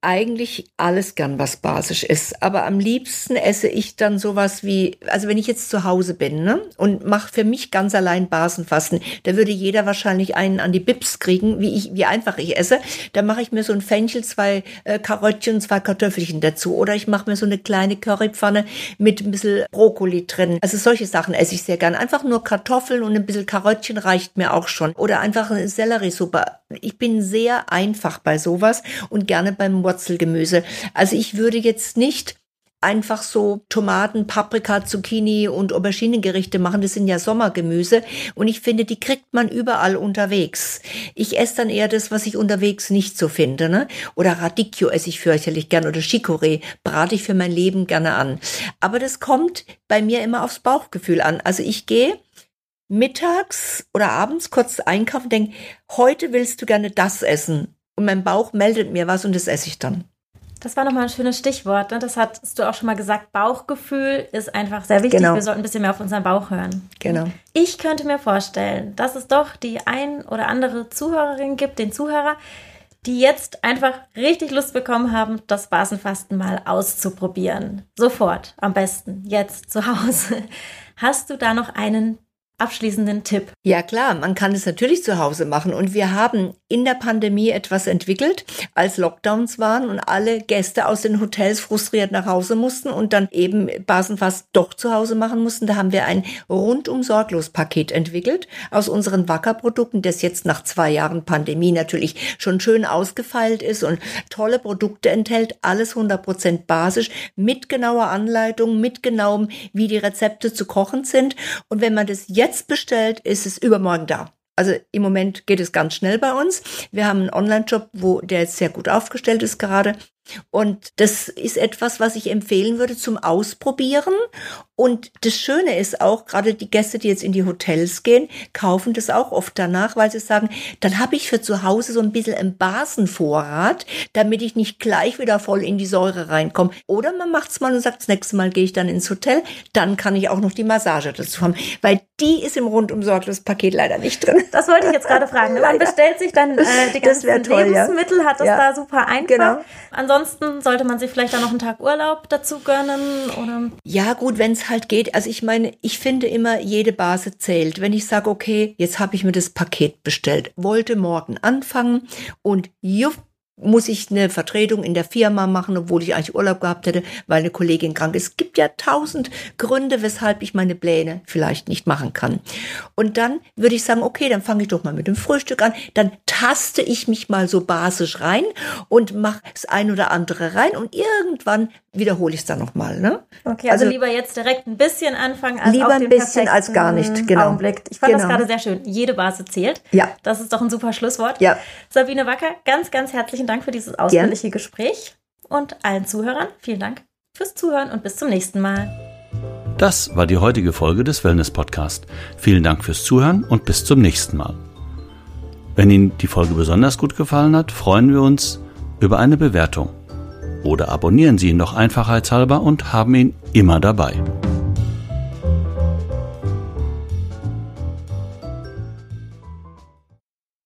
eigentlich alles gern, was basisch ist, aber am liebsten esse ich dann sowas wie, also wenn ich jetzt zu Hause bin ne, und mache für mich ganz allein Basenfasten, da würde jeder wahrscheinlich einen an die Bips kriegen, wie ich, wie einfach ich esse. Da mache ich mir so ein Fenchel, zwei äh, Karottchen, zwei Kartoffelchen dazu, oder ich mache mir so eine kleine Currypfanne mit ein bisschen Brokkoli drin. Also solche Sachen esse ich sehr gern. Einfach nur Kartoffeln und ein bisschen Karottchen reicht mir auch schon. Oder einfach eine Selleriesuppe. Ich bin sehr einfach bei sowas und gerne beim Wurzelgemüse. Also ich würde jetzt nicht einfach so Tomaten, Paprika, Zucchini und Auberginengerichte machen. Das sind ja Sommergemüse. Und ich finde, die kriegt man überall unterwegs. Ich esse dann eher das, was ich unterwegs nicht so finde. Ne? Oder Radicchio esse ich fürchterlich gern oder Chicorée brate ich für mein Leben gerne an. Aber das kommt bei mir immer aufs Bauchgefühl an. Also ich gehe mittags oder abends kurz einkaufen, denke, heute willst du gerne das essen. Und mein Bauch meldet mir was und das esse ich dann. Das war nochmal ein schönes Stichwort. Ne? Das hast du auch schon mal gesagt. Bauchgefühl ist einfach sehr wichtig. Genau. Wir sollten ein bisschen mehr auf unseren Bauch hören. Genau. Ich könnte mir vorstellen, dass es doch die ein oder andere Zuhörerin gibt, den Zuhörer, die jetzt einfach richtig Lust bekommen haben, das Basenfasten mal auszuprobieren. Sofort, am besten, jetzt zu Hause. Hast du da noch einen abschließenden Tipp? Ja klar, man kann es natürlich zu Hause machen und wir haben in der Pandemie etwas entwickelt, als Lockdowns waren und alle Gäste aus den Hotels frustriert nach Hause mussten und dann eben Basenfast doch zu Hause machen mussten. Da haben wir ein rundum sorglos Paket entwickelt aus unseren Wacker-Produkten, das jetzt nach zwei Jahren Pandemie natürlich schon schön ausgefeilt ist und tolle Produkte enthält, alles 100% basisch, mit genauer Anleitung, mit genauem, wie die Rezepte zu kochen sind. Und wenn man das jetzt jetzt bestellt, ist es übermorgen da. Also im Moment geht es ganz schnell bei uns. Wir haben einen Online-Job, wo der jetzt sehr gut aufgestellt ist gerade. Und das ist etwas, was ich empfehlen würde zum Ausprobieren. Und das Schöne ist auch, gerade die Gäste, die jetzt in die Hotels gehen, kaufen das auch oft danach, weil sie sagen, dann habe ich für zu Hause so ein bisschen einen Basenvorrat, damit ich nicht gleich wieder voll in die Säure reinkomme. Oder man macht es mal und sagt, das nächste Mal gehe ich dann ins Hotel, dann kann ich auch noch die Massage dazu haben, weil die ist im rundum sorglos Paket leider nicht drin. Das wollte ich jetzt gerade fragen. Man bestellt sich dann äh, die ganzen toll, Lebensmittel, ja. hat das ja. da super einfach. Genau. Ansonsten ansonsten sollte man sich vielleicht dann noch einen Tag Urlaub dazu gönnen oder? Ja, gut, wenn es halt geht. Also ich meine, ich finde immer, jede Base zählt. Wenn ich sage, okay, jetzt habe ich mir das Paket bestellt, wollte morgen anfangen und jupp, muss ich eine Vertretung in der Firma machen, obwohl ich eigentlich Urlaub gehabt hätte, weil eine Kollegin krank ist. Es gibt ja tausend Gründe, weshalb ich meine Pläne vielleicht nicht machen kann. Und dann würde ich sagen, okay, dann fange ich doch mal mit dem Frühstück an. Dann taste ich mich mal so basisch rein und mache das ein oder andere rein und irgendwann wiederhole ich es dann nochmal. Ne? Okay, also, also, lieber jetzt direkt ein bisschen anfangen als lieber ein bisschen als gar nicht. Genau. Augenblick. Ich fand genau. das gerade sehr schön. Jede Base zählt. Ja. Das ist doch ein super Schlusswort. Ja. Sabine Wacker, ganz, ganz herzlichen Dank für dieses ausführliche Gern. Gespräch und allen Zuhörern vielen Dank fürs Zuhören und bis zum nächsten Mal. Das war die heutige Folge des Wellness Podcast. Vielen Dank fürs Zuhören und bis zum nächsten Mal. Wenn Ihnen die Folge besonders gut gefallen hat, freuen wir uns über eine Bewertung oder abonnieren Sie ihn noch einfachheitshalber und haben ihn immer dabei.